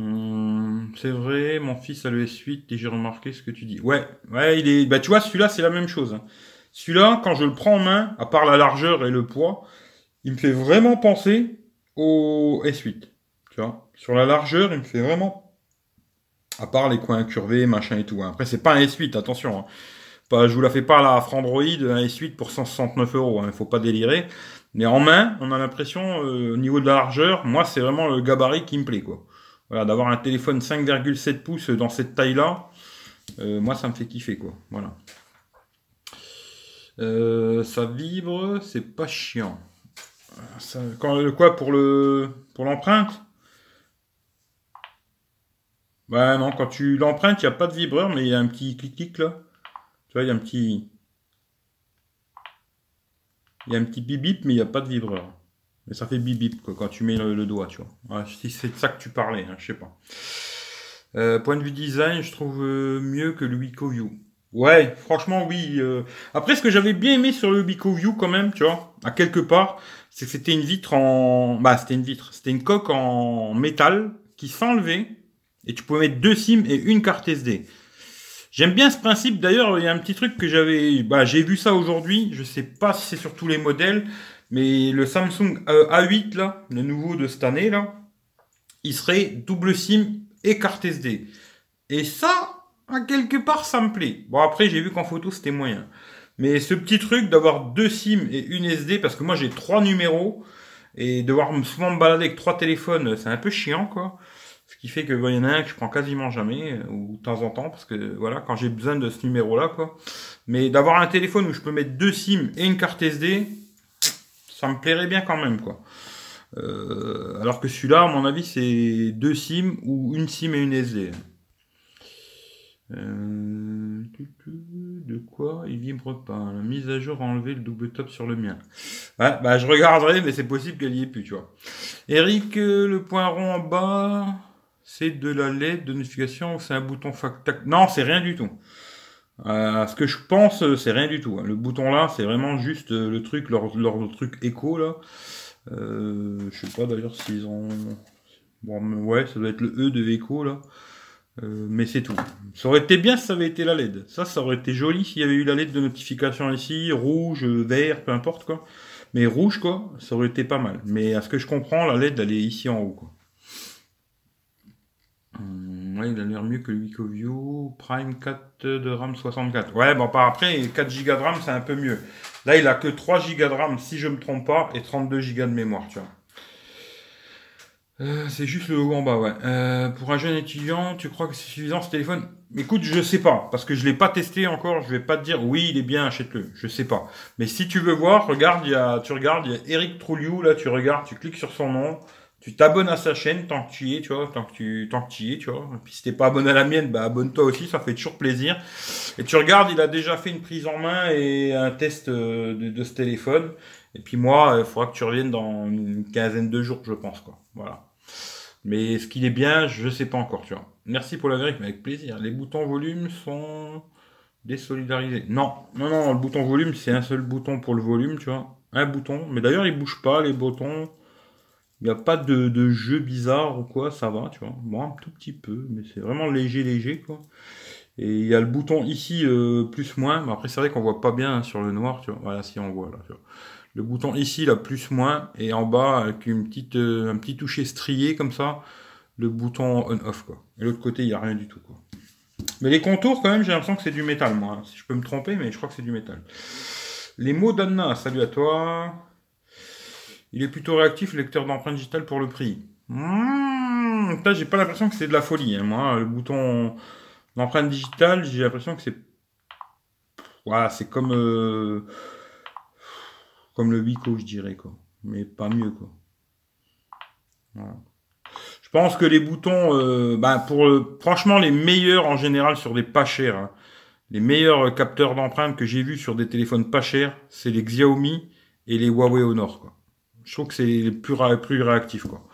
Hum, c'est vrai, mon fils a le S8 et j'ai remarqué ce que tu dis? Ouais, ouais, il est. Bah tu vois, celui-là c'est la même chose. Hein. Celui-là, quand je le prends en main, à part la largeur et le poids, il me fait vraiment penser au S8. Tu vois, sur la largeur, il me fait vraiment. À part les coins incurvés, machin et tout. Hein. Après, c'est pas un S8, attention. Hein. Pas, je vous la fais pas la Frandroid, un S8 pour 169 euros. Il faut pas délirer. Mais en main, on a l'impression, euh, au niveau de la largeur, moi, c'est vraiment le gabarit qui me plaît, quoi. Voilà, d'avoir un téléphone 5,7 pouces dans cette taille-là, euh, moi ça me fait kiffer quoi. Voilà. Euh, ça vibre, c'est pas chiant. Ça, quand, quoi pour le pour l'empreinte? Ouais non, quand tu l'empruntes, il n'y a pas de vibreur, mais il y a un petit clic-clic là. Tu vois, il y a un petit. Il y a un petit bip bip, mais il n'y a pas de vibreur. Mais ça fait bip bip quoi, quand tu mets le, doigt, tu vois. si c'est de ça que tu parlais, hein, je sais pas. Euh, point de vue design, je trouve euh, mieux que le Wiko Ouais, franchement oui. Euh. Après, ce que j'avais bien aimé sur le Wiko View quand même, tu vois, à quelque part, c'est que c'était une vitre en, bah c'était une vitre, c'était une coque en métal qui s'enlevait et tu pouvais mettre deux SIM et une carte SD. J'aime bien ce principe. D'ailleurs, il y a un petit truc que j'avais, bah j'ai vu ça aujourd'hui. Je sais pas si c'est sur tous les modèles, mais le Samsung euh, A8 là, le nouveau de cette année là, il serait double SIM et carte SD. Et ça, à quelque part, ça me plaît. Bon après, j'ai vu qu'en photo c'était moyen. Mais ce petit truc d'avoir deux SIM et une SD, parce que moi j'ai trois numéros, et devoir souvent me balader avec trois téléphones, c'est un peu chiant, quoi. Ce qui fait que il y en a un que je prends quasiment jamais, euh, ou de temps en temps, parce que voilà, quand j'ai besoin de ce numéro-là, quoi. Mais d'avoir un téléphone où je peux mettre deux SIM et une carte SD, ça me plairait bien quand même, quoi. Euh, alors que celui-là, à mon avis, c'est deux SIM ou une SIM et une SD. Euh, de quoi il vibre pas La mise à jour a enlevé le double top sur le mien. Bah je regarderai, mais c'est possible qu'elle y ait plus, tu vois. Eric, euh, le point rond en bas, c'est de la LED de notification c'est un bouton factac Non, c'est rien du tout. Euh, ce que je pense, c'est rien du tout. Hein. Le bouton là, c'est vraiment juste le truc, leur, leur truc écho là. je sais pas d'ailleurs s'ils ont. Bon, ouais, ça doit être le E de écho là. Euh, mais c'est tout. Ça aurait été bien si ça avait été la LED. Ça, ça aurait été joli s'il y avait eu la LED de notification ici, rouge, vert, peu importe quoi. Mais rouge quoi, ça aurait été pas mal. Mais à ce que je comprends, la LED elle est ici en haut. Hum, ouais, il a l'air mieux que le WicoView Prime 4 de RAM 64. Ouais, bon, par après, 4 Go de RAM, c'est un peu mieux. Là, il a que 3 Go de RAM, si je me trompe pas, et 32 Go de mémoire, tu vois. Euh, c'est juste le haut en bas, ouais. Euh, pour un jeune étudiant, tu crois que c'est suffisant ce téléphone? Écoute, je sais pas, parce que je l'ai pas testé encore. Je vais pas te dire oui, il est bien, achète-le. Je sais pas. Mais si tu veux voir, regarde, il y a, tu regardes, il y a Eric Trouliou là, tu regardes, tu cliques sur son nom, tu t'abonnes à sa chaîne tant que tu y es, tu vois, tant que tu, tant que tu y es, tu vois. Et puis si t'es pas abonné à la mienne, bah abonne-toi aussi, ça fait toujours plaisir. Et tu regardes, il a déjà fait une prise en main et un test euh, de, ce téléphone. Et puis moi, il faudra que tu reviennes dans une quinzaine de jours, je pense, quoi. Voilà. Mais est-ce qu'il est bien Je sais pas encore, tu vois. Merci pour la vérité, mais avec plaisir. Les boutons volume sont désolidarisés. Non, non, non, le bouton volume, c'est un seul bouton pour le volume, tu vois. Un bouton. Mais d'ailleurs, il bouge pas, les boutons. Il n'y a pas de, jeu bizarre ou quoi, ça va, tu vois. Bon, un tout petit peu, mais c'est vraiment léger, léger, quoi. Et il y a le bouton ici, euh, plus, moins. Mais après, c'est vrai qu'on voit pas bien sur le noir, tu vois. Voilà, si on voit, là, tu vois le bouton ici, là, plus, moins, et en bas, avec une petite, euh, un petit toucher strié comme ça, le bouton on-off, quoi. Et l'autre côté, il n'y a rien du tout, quoi. Mais les contours, quand même, j'ai l'impression que c'est du métal, moi. Si je peux me tromper, mais je crois que c'est du métal. Les mots d'Anna, salut à toi. Il est plutôt réactif, lecteur d'empreinte digitale pour le prix. Mmh, j'ai pas l'impression que c'est de la folie, hein, moi. Le bouton d'empreinte digitale, j'ai l'impression que c'est... Voilà, c'est comme... Euh, comme le Wico, je dirais, quoi. Mais pas mieux, quoi. Je pense que les boutons, euh, bah, pour franchement, les meilleurs en général sur des pas chers, hein. les meilleurs capteurs d'empreinte que j'ai vus sur des téléphones pas chers, c'est les Xiaomi et les Huawei Honor, quoi. Je trouve que c'est plus, plus réactifs, quoi.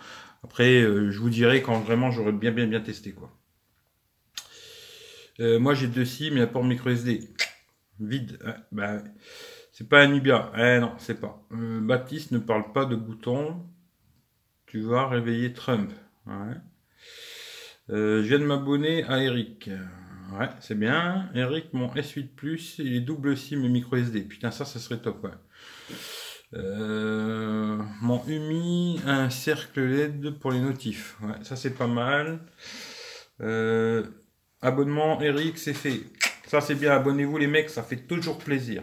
Après, euh, je vous dirai quand vraiment j'aurais bien, bien, bien testé, quoi. Euh, moi, j'ai deux SIM, mais pour micro SD. Vide. bah, c'est pas un Nubia. Eh non, c'est pas. Euh, Baptiste ne parle pas de bouton. Tu vas réveiller Trump. Je viens de m'abonner à Eric. Ouais, c'est bien. Eric, mon S8 Plus, il est double SIM et micro SD. Putain, ça, ça serait top. Euh, mon UMI un cercle LED pour les notifs. Ça c'est pas mal. abonnement Eric, c'est fait. Ça c'est bien, abonnez-vous les mecs, ça fait toujours plaisir.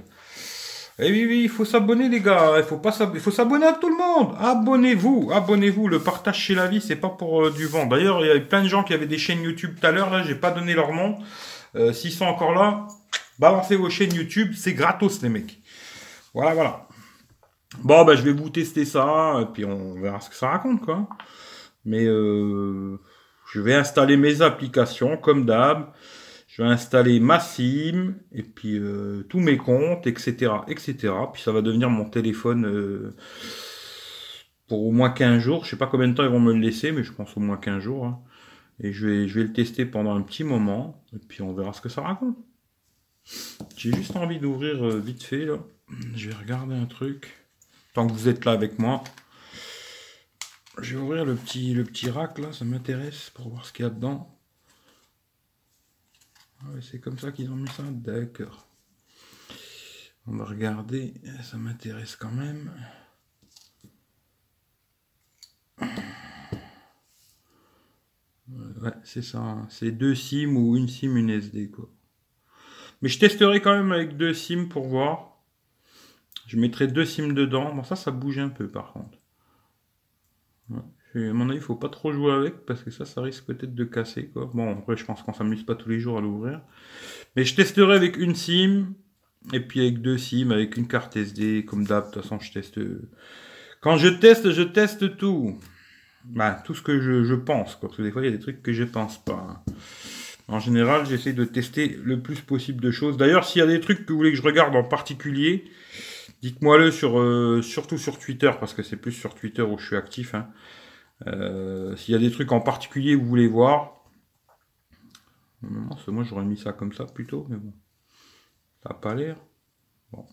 Eh oui, oui, il faut s'abonner, les gars. Il faut pas il faut s'abonner à tout le monde. Abonnez-vous, abonnez-vous. Le partage chez la vie, c'est pas pour euh, du vent. D'ailleurs, il y avait plein de gens qui avaient des chaînes YouTube tout à l'heure. Là, j'ai pas donné leur nom. Euh, S'ils sont encore là, balancez vos chaînes YouTube. C'est gratos, les mecs. Voilà, voilà. Bon, ben, je vais vous tester ça. Et puis, on verra ce que ça raconte, quoi. Mais euh, je vais installer mes applications, comme d'hab je vais installer ma SIM et puis euh, tous mes comptes, etc., etc. Puis ça va devenir mon téléphone euh, pour au moins 15 jours. Je sais pas combien de temps ils vont me le laisser, mais je pense au moins 15 jours. Hein. Et je vais, je vais le tester pendant un petit moment et puis on verra ce que ça raconte. J'ai juste envie d'ouvrir euh, vite fait là. Je vais regarder un truc. Tant que vous êtes là avec moi. Je vais ouvrir le petit, le petit rack là, ça m'intéresse pour voir ce qu'il y a dedans. Ah c'est comme ça qu'ils ont mis ça, d'accord. On va regarder, ça m'intéresse quand même. Ouais, c'est ça. Hein. C'est deux SIM ou une SIM, une SD, quoi. Mais je testerai quand même avec deux SIM pour voir. Je mettrai deux SIM dedans. Bon, ça, ça bouge un peu, par contre. À mon avis, il faut pas trop jouer avec parce que ça, ça risque peut-être de casser, quoi. Bon, après, je pense qu'on s'amuse pas tous les jours à l'ouvrir. Mais je testerai avec une SIM et puis avec deux SIM, avec une carte SD, comme d'hab. De toute façon, je teste. Quand je teste, je teste tout. Bah, tout ce que je, pense. Parce que des fois, il y a des trucs que je pense pas. Hein. En général, j'essaie de tester le plus possible de choses. D'ailleurs, s'il y a des trucs que vous voulez que je regarde en particulier, dites-moi-le sur, euh, surtout sur Twitter, parce que c'est plus sur Twitter où je suis actif. Hein. Euh, s'il y a des trucs en particulier que vous voulez voir, moi j'aurais mis ça comme ça plutôt, mais bon, ça n'a pas l'air. Bon,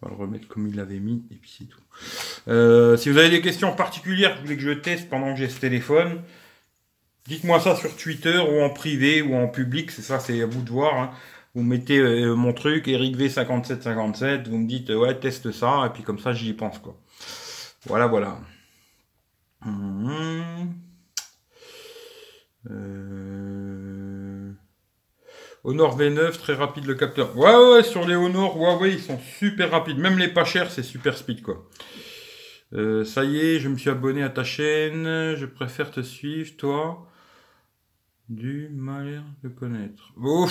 on va le remettre comme il l'avait mis, et puis c'est tout. Euh, si vous avez des questions particulières que vous voulez que je teste pendant que j'ai ce téléphone, dites-moi ça sur Twitter ou en privé ou en public, c'est ça, c'est à vous de voir. Hein. Vous mettez euh, mon truc, Eric V5757, vous me dites ouais teste ça, et puis comme ça j'y pense quoi. Voilà, voilà. Hum. Euh... Honor V9, très rapide le capteur. Ouais, ouais, sur les Honor, Huawei, ils sont super rapides. Même les pas chers, c'est super speed, quoi. Euh, ça y est, je me suis abonné à ta chaîne. Je préfère te suivre, toi. Du mal de connaître. Oh,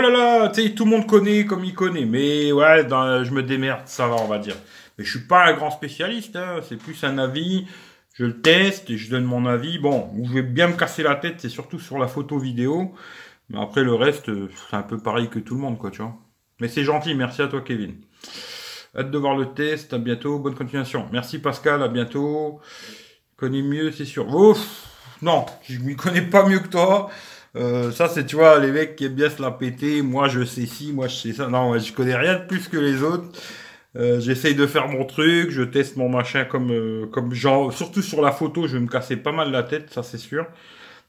là là, tout le monde connaît comme il connaît. Mais ouais, je me démerde, ça va, on va dire. Mais je suis pas un grand spécialiste, hein. c'est plus un avis. Je le teste et je donne mon avis. Bon, où je vais bien me casser la tête, c'est surtout sur la photo vidéo. Mais après, le reste, c'est un peu pareil que tout le monde, quoi, tu vois. Mais c'est gentil, merci à toi, Kevin. Hâte de voir le test. À bientôt. Bonne continuation. Merci Pascal. À bientôt. Connais mieux, c'est sûr. Ouf. Non, je m'y connais pas mieux que toi. Euh, ça, c'est, tu vois, les mecs qui aiment bien se la péter. Moi, je sais ci, moi, je sais ça. Non, je connais rien de plus que les autres. Euh, j'essaye de faire mon truc, je teste mon machin comme, euh, comme genre, surtout sur la photo, je vais me casser pas mal la tête, ça c'est sûr.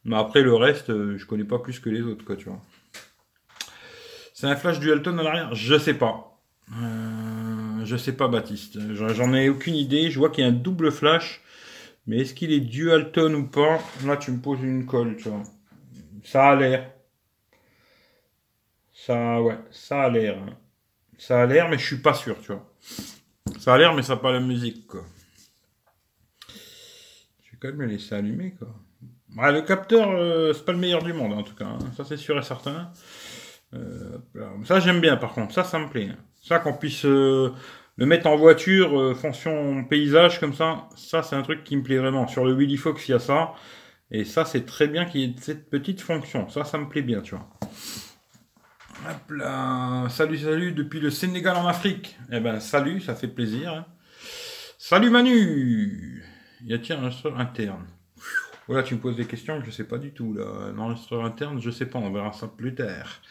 Mais après, le reste, je connais pas plus que les autres, quoi, tu vois. C'est un flash du Elton à l'arrière? Je sais pas. Je sais pas, Baptiste. J'en ai aucune idée. Je vois qu'il y a un double flash. Mais est-ce qu'il est Dualton ou pas? Là, tu me poses une colle, tu vois. Ça a l'air. Ça, ouais, ça a l'air. Hein. Ça a l'air, mais je suis pas sûr, tu vois. Ça a l'air, mais ça n'a pas la musique, quoi. Je vais quand même laisser allumer, quoi. le capteur, euh, c'est pas le meilleur du monde, en tout cas. Hein. Ça, c'est sûr et certain. Euh, ça, j'aime bien, par contre. Ça, ça me plaît. Hein. Ça, qu'on puisse euh, le mettre en voiture, euh, fonction paysage, comme ça, ça, c'est un truc qui me plaît vraiment. Sur le Willy Fox, il y a ça. Et ça, c'est très bien qu'il y ait cette petite fonction. Ça, ça me plaît bien, tu vois. Hop là. Salut, salut, depuis le Sénégal en Afrique. Eh ben, salut, ça fait plaisir. Hein. Salut Manu Y a-t-il un enregistreur interne? Voilà, tu me poses des questions, je sais pas du tout. Là. Un enregistreur interne, je sais pas, on verra ça plus tard.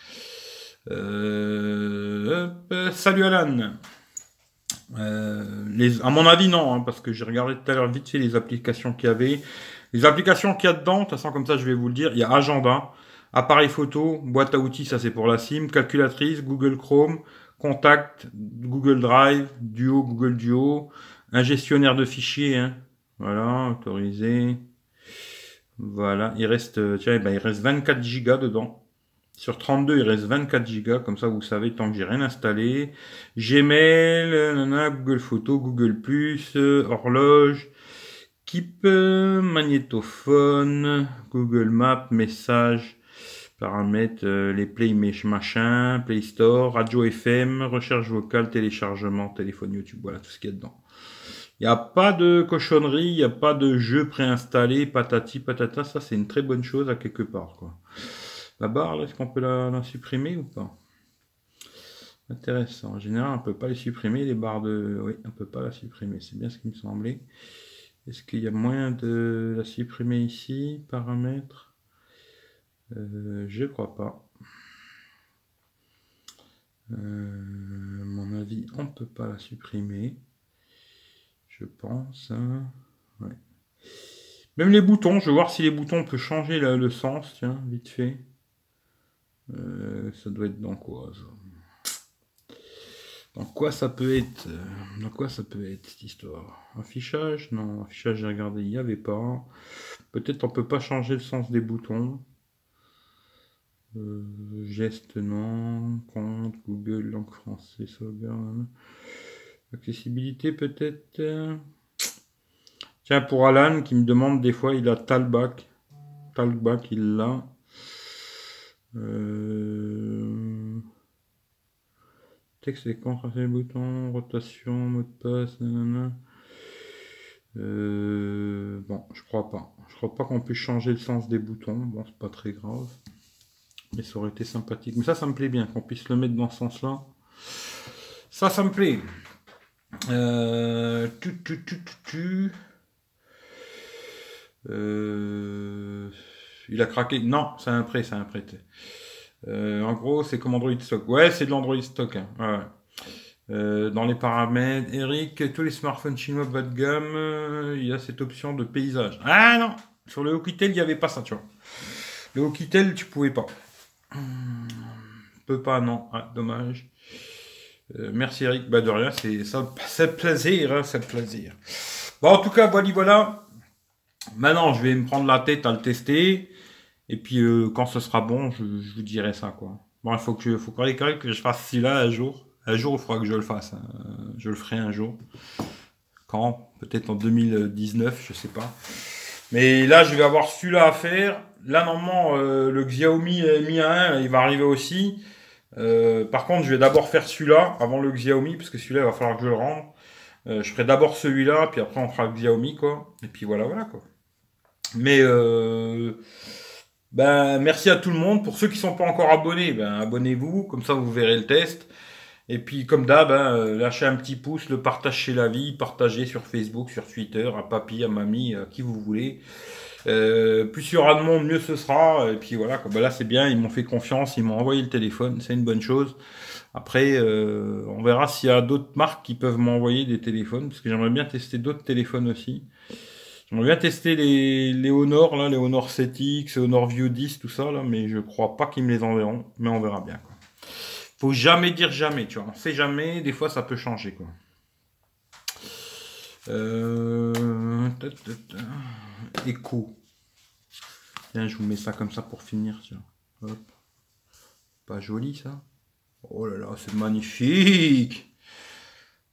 Euh, salut Alan. Euh, les, à mon avis, non, hein, parce que j'ai regardé tout à l'heure vite fait les applications qu'il y avait. Les applications qu'il y a dedans, de toute façon, comme ça, je vais vous le dire, il y a Agenda, appareil photo, boîte à outils, ça c'est pour la SIM, calculatrice, Google Chrome, Contact, Google Drive, Duo, Google Duo, un gestionnaire de fichiers, hein. voilà, autorisé. Voilà, il reste, tiens, eh ben, il reste 24 gigas dedans. Sur 32, il reste 24 Go, comme ça vous savez tant que j'ai rien installé. Gmail, Google Photo, Google Plus, horloge, Keep, magnétophone, Google Maps, message, paramètres, euh, les Play machin, Play Store, radio FM, recherche vocale, téléchargement, téléphone YouTube, voilà tout ce qu'il y a dedans. Il n'y a pas de cochonnerie, il n'y a pas de jeu préinstallé, patati patata, ça c'est une très bonne chose à quelque part quoi. La barre, est-ce qu'on peut la, supprimer ou pas? Intéressant. En général, on ne peut pas les supprimer, les barres de... Oui, on ne peut pas la supprimer. C'est bien ce qui me semblait. Est-ce qu'il y a moyen de la supprimer ici Paramètres? Euh, Je crois pas. Euh, mon avis, on ne peut pas la supprimer. Je pense. Hein. Même les boutons, je vais voir si les boutons peuvent changer le sens, tiens, vite fait. Euh, ça doit être dans quoi ça? Dans quoi ça peut être Dans quoi ça peut être cette histoire? Affichage? Non, affichage j'ai regardé, il n'y avait pas. Peut-être on peut pas changer le sens des boutons. Euh, geste non, compte, Google, langue française, sauvegarde. Accessibilité peut-être. Tiens, pour Alan qui me demande des fois, il a Talback. Talback, il l'a. Euh... Texte écran, les boutons, rotation, mot de passe, nanana. Euh... Bon, je crois pas. Je crois pas qu'on puisse changer le sens des boutons. Bon, c'est pas très grave. Mais ça aurait été sympathique. Mais ça, ça me plaît bien qu'on puisse le mettre dans ce sens-là. Ça, ça me plaît. Euh... Tu, tu, tu. Il a craqué. Non, c'est un prêt, c'est un prêt. Euh, en gros, c'est comme Android Stock. Ouais, c'est de l'Android Stock. Hein. Euh, dans les paramètres, Eric, tous les smartphones chinois bas de gamme, euh, il y a cette option de paysage. Ah non Sur le Hokitel, il n'y avait pas ça, tu vois. Le Hokitel, tu pouvais pas. Hmm, peut pas, non. Ah, dommage. merci Eric. Bah de rien, c'est ça, c'est plaisir, hein, plaisir. Bon, en tout cas, voilà, voilà. Maintenant, je vais me prendre la tête à le tester. Et puis euh, quand ce sera bon, je, vous dirai ça quoi. Bon, il faut que je, fasse celui-là un jour. Un jour, il faudra que je le fasse. Hein. Je le ferai un jour. Quand? Peut-être en 2019, je sais pas. Mais là, je vais avoir celui-là à faire. Là, normalement, euh, le Xiaomi Mi 1, il va arriver aussi. Euh, par contre, je vais d'abord faire celui-là avant le Xiaomi, parce que celui-là, il va falloir que je le rende. je ferai d'abord celui-là, puis après, on fera le Xiaomi, quoi. Et puis voilà, voilà, quoi. Mais ben, merci à tout le monde. Pour ceux qui sont pas encore abonnés, ben, abonnez-vous, comme ça vous verrez le test. Et puis comme d'hab, ben, euh, lâchez un petit pouce, le partage chez la vie, partagez sur Facebook, sur Twitter, à papy, à mamie, à qui vous voulez. Euh, plus il y aura de monde, mieux ce sera. Et puis voilà, ben là c'est bien, ils m'ont fait confiance, ils m'ont envoyé le téléphone, c'est une bonne chose. Après, euh, on verra s'il y a d'autres marques qui peuvent m'envoyer des téléphones, parce que j'aimerais bien tester d'autres téléphones aussi. J'aimerais bien tester les, les Honor, là, les Honor 7X, Honor View 10, tout ça, mais je crois pas qu'ils me les enverront, mais on verra bien, quoi. Faut jamais dire jamais, tu vois. On sait jamais, des fois ça peut changer, quoi. Euh... Écho. Tiens, je vous mets ça comme ça pour finir, tiens. Hop. Pas joli, ça Oh là là, c'est magnifique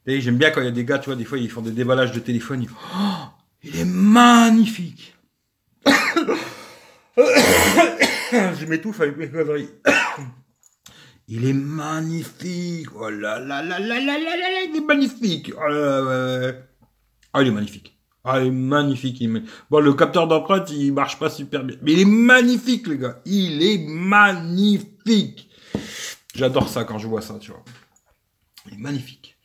J'aime bien quand il y a des gars, tu vois, des fois, ils font des déballages de téléphone. Oh il est magnifique. Je m'étouffe avec mes conneries. Il est magnifique. Oh là là là là là là là, il est magnifique. Oh ah, il est magnifique. Ah, il est magnifique. Bon, le capteur d'empreinte, il marche pas super bien. Mais il est magnifique, les gars. Il est magnifique. J'adore ça quand je vois ça, tu vois. Il est magnifique.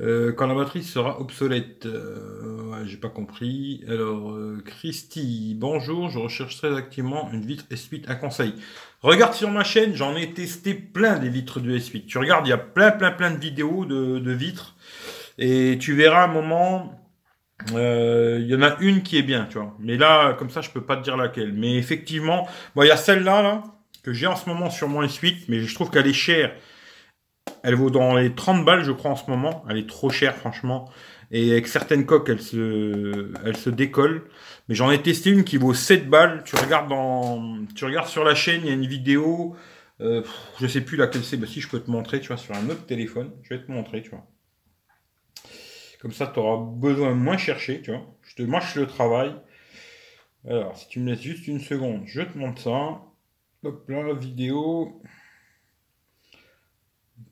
Euh, quand la batterie sera obsolète. Euh, ouais, j'ai pas compris. Alors, euh, Christy, bonjour, je recherche très activement une vitre S8 à conseil. Regarde sur ma chaîne, j'en ai testé plein des vitres de S8. Tu regardes, il y a plein, plein, plein de vidéos de, vitres. Et tu verras un moment, il y en a une qui est bien, tu vois. Mais là, comme ça, je peux pas te dire laquelle. Mais effectivement, bon, il y a celle-là, là, que j'ai en ce moment sur mon S8, mais je trouve qu'elle est chère elle vaut dans les 30 balles, je crois, en ce moment. Elle est trop chère, franchement. Et avec certaines coques, elle se, décolle. Mais j'en ai testé une qui vaut 7 balles. Tu regardes sur la chaîne, il y a une vidéo. Euh, je sais plus laquelle c'est. Si je peux te montrer, tu vois, sur un autre téléphone. Je vais te montrer, tu vois. Comme ça, tu auras besoin moins chercher, tu vois. Je te marche le travail. Alors, si tu me laisses juste une seconde, je te montre ça. Hop là, vidéo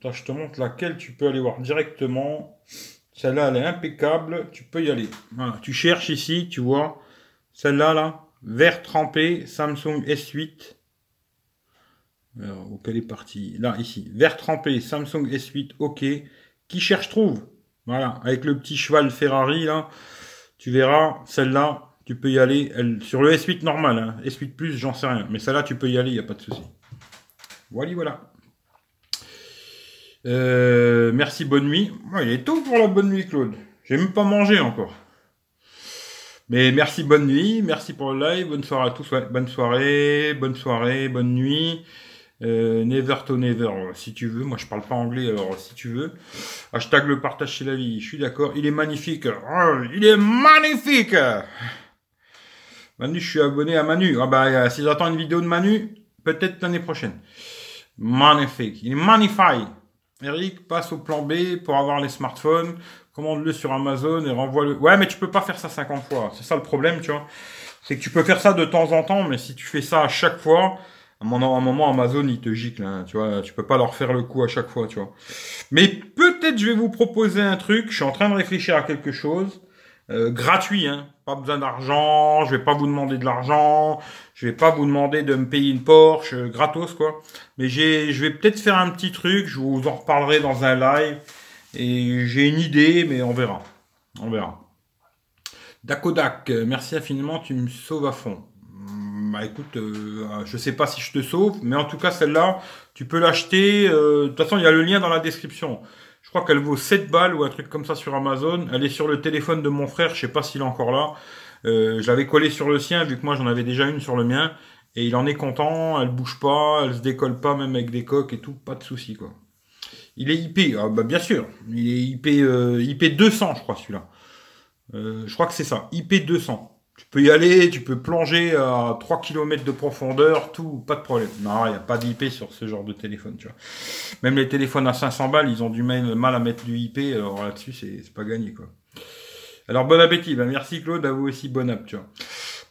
je te montre laquelle tu peux aller voir directement. Celle-là, elle est impeccable. Tu peux y aller. Voilà. Tu cherches ici, tu vois. Celle-là, là. Vert trempé, Samsung S8. Alors, où qu'elle est partie Là, ici. Vert trempé, Samsung S8, OK. Qui cherche, trouve. Voilà. Avec le petit cheval Ferrari, là. Tu verras, celle-là, tu peux y aller. Elle, sur le S8 normal, hein. S8 Plus, j'en sais rien. Mais celle-là, tu peux y aller, il n'y a pas de souci. Voilà, voilà. Euh, merci, bonne nuit. il est tôt pour la bonne nuit, Claude. J'ai même pas mangé encore. Mais merci, bonne nuit, merci pour le live, bonne soirée à tous, bonne soirée, bonne soirée, bonne nuit. Euh, never to never, si tu veux. Moi, je parle pas anglais, alors si tu veux. Hashtag le partage chez la vie. Je suis d'accord. Il est magnifique. Oh, il est magnifique. Manu, je suis abonné à Manu. Ah bah, si j'attends une vidéo de Manu, peut-être l'année prochaine. Magnifique. Il est magnifique. Eric passe au plan B pour avoir les smartphones, commande-le sur Amazon et renvoie-le. Ouais, mais tu peux pas faire ça 50 fois. C'est ça le problème, tu vois. C'est que tu peux faire ça de temps en temps, mais si tu fais ça à chaque fois, à un moment, Amazon, il te gicle, hein, tu vois. Tu peux pas leur faire le coup à chaque fois, tu vois. Mais peut-être je vais vous proposer un truc. Je suis en train de réfléchir à quelque chose. Euh, gratuit, hein. Pas besoin d'argent, je vais pas vous demander de l'argent, je vais pas vous demander de me payer une Porsche, euh, gratos quoi. Mais j'ai, je vais peut-être faire un petit truc, je vous en reparlerai dans un live. Et j'ai une idée, mais on verra. On verra. Dakodak, merci infiniment, tu me sauves à fond. Bah écoute, euh, je sais pas si je te sauve, mais en tout cas celle-là, tu peux l'acheter. de toute façon, il y a le lien dans la description. Je crois qu'elle vaut 7 balles ou un truc comme ça sur Amazon. Elle est sur le téléphone de mon frère, je sais pas s'il est encore là. Euh, je l'avais collé sur le sien, vu que moi j'en avais déjà une sur le mien. Et il en est content, elle bouge pas, elle se décolle pas, même avec des coques et tout, pas de souci quoi. Il est IP, ah, bah bien sûr, il est IP, euh, IP 200 je crois celui-là. Euh, je crois que c'est ça, IP 200. Tu peux y aller, tu peux plonger à 3 km de profondeur, tout, pas de problème. Non, il n'y a pas d'IP sur ce genre de téléphone, tu vois. Même les téléphones à 500 balles, ils ont du mal à mettre du IP, alors là-dessus, c'est pas gagné, quoi. Alors, bon appétit. Ben, merci Claude, à vous aussi, bon app, tu vois.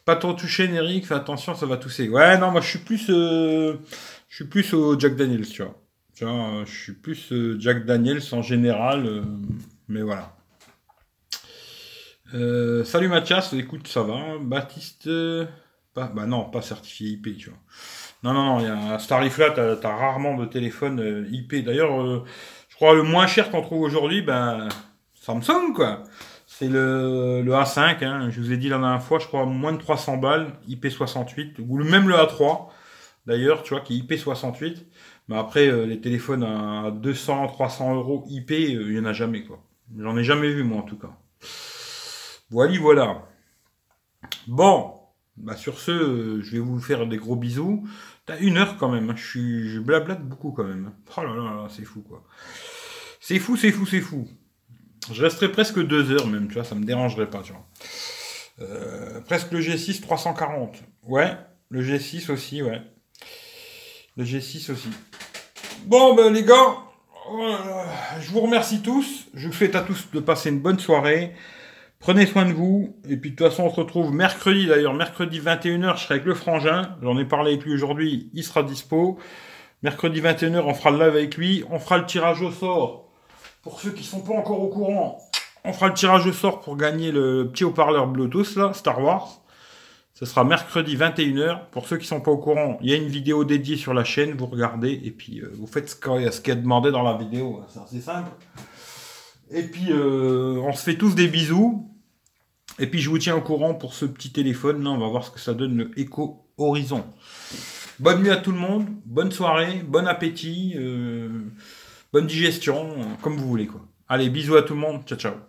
Pas trop touché, Néric, fais attention, ça va tousser. Ouais, non, moi, je suis plus, euh, je suis plus au Jack Daniels, tu vois. Tu vois, je suis plus euh, Jack Daniels en général, euh, mais voilà. Euh, salut Mathias, écoute, ça va. Baptiste, euh, bah non, pas certifié IP, tu vois. Non, non, non, il y a Stariflat, t'as as rarement de téléphone euh, IP. D'ailleurs, je crois le moins cher qu'on trouve aujourd'hui, ben, Samsung, quoi. C'est le, le A5, hein, je vous ai dit la dernière fois, je crois moins de 300 balles, IP68, ou même le A3, d'ailleurs, tu vois, qui est IP68. Mais après, les téléphones à 200, 300 euros IP, il y en a jamais, quoi. J'en ai jamais vu, moi, en tout cas. Voilà, voilà. Bon, bah sur ce, euh, je vais vous faire des gros bisous. T'as une heure quand même, hein. je suis, je blablate beaucoup quand même. Oh là là, c'est fou quoi. C'est fou, c'est fou, c'est fou. Je resterai presque deux heures même, tu vois, ça me dérangerait pas, tu vois. Euh, presque le G6 340. Ouais, le G6 aussi, ouais. Le G6 aussi. Bon, ben les gars, je vous remercie tous. Je vous souhaite à tous de passer une bonne soirée. Prenez soin de vous. Et puis de toute façon, on se retrouve mercredi d'ailleurs. Mercredi 21h, je serai avec le frangin. J'en ai parlé avec lui aujourd'hui. Il sera dispo. Mercredi 21h, on fera le live avec lui. On fera le tirage au sort. Pour ceux qui sont pas encore au courant, on fera le tirage au sort pour gagner le petit haut-parleur Bluetooth là, Star Wars. Ce sera mercredi 21h. Pour ceux qui sont pas au courant, il y a une vidéo dédiée sur la chaîne. Vous regardez et puis euh, vous faites ce qu'il y a demandé dans la vidéo. C'est simple. Et puis, euh, on se fait tous des bisous. Et puis, je vous tiens au courant pour ce petit téléphone. Là, on va voir ce que ça donne le Echo Horizon. Bonne nuit à tout le monde. Bonne soirée. Bon appétit. Euh, bonne digestion. Comme vous voulez, quoi. Allez, bisous à tout le monde. Ciao, ciao.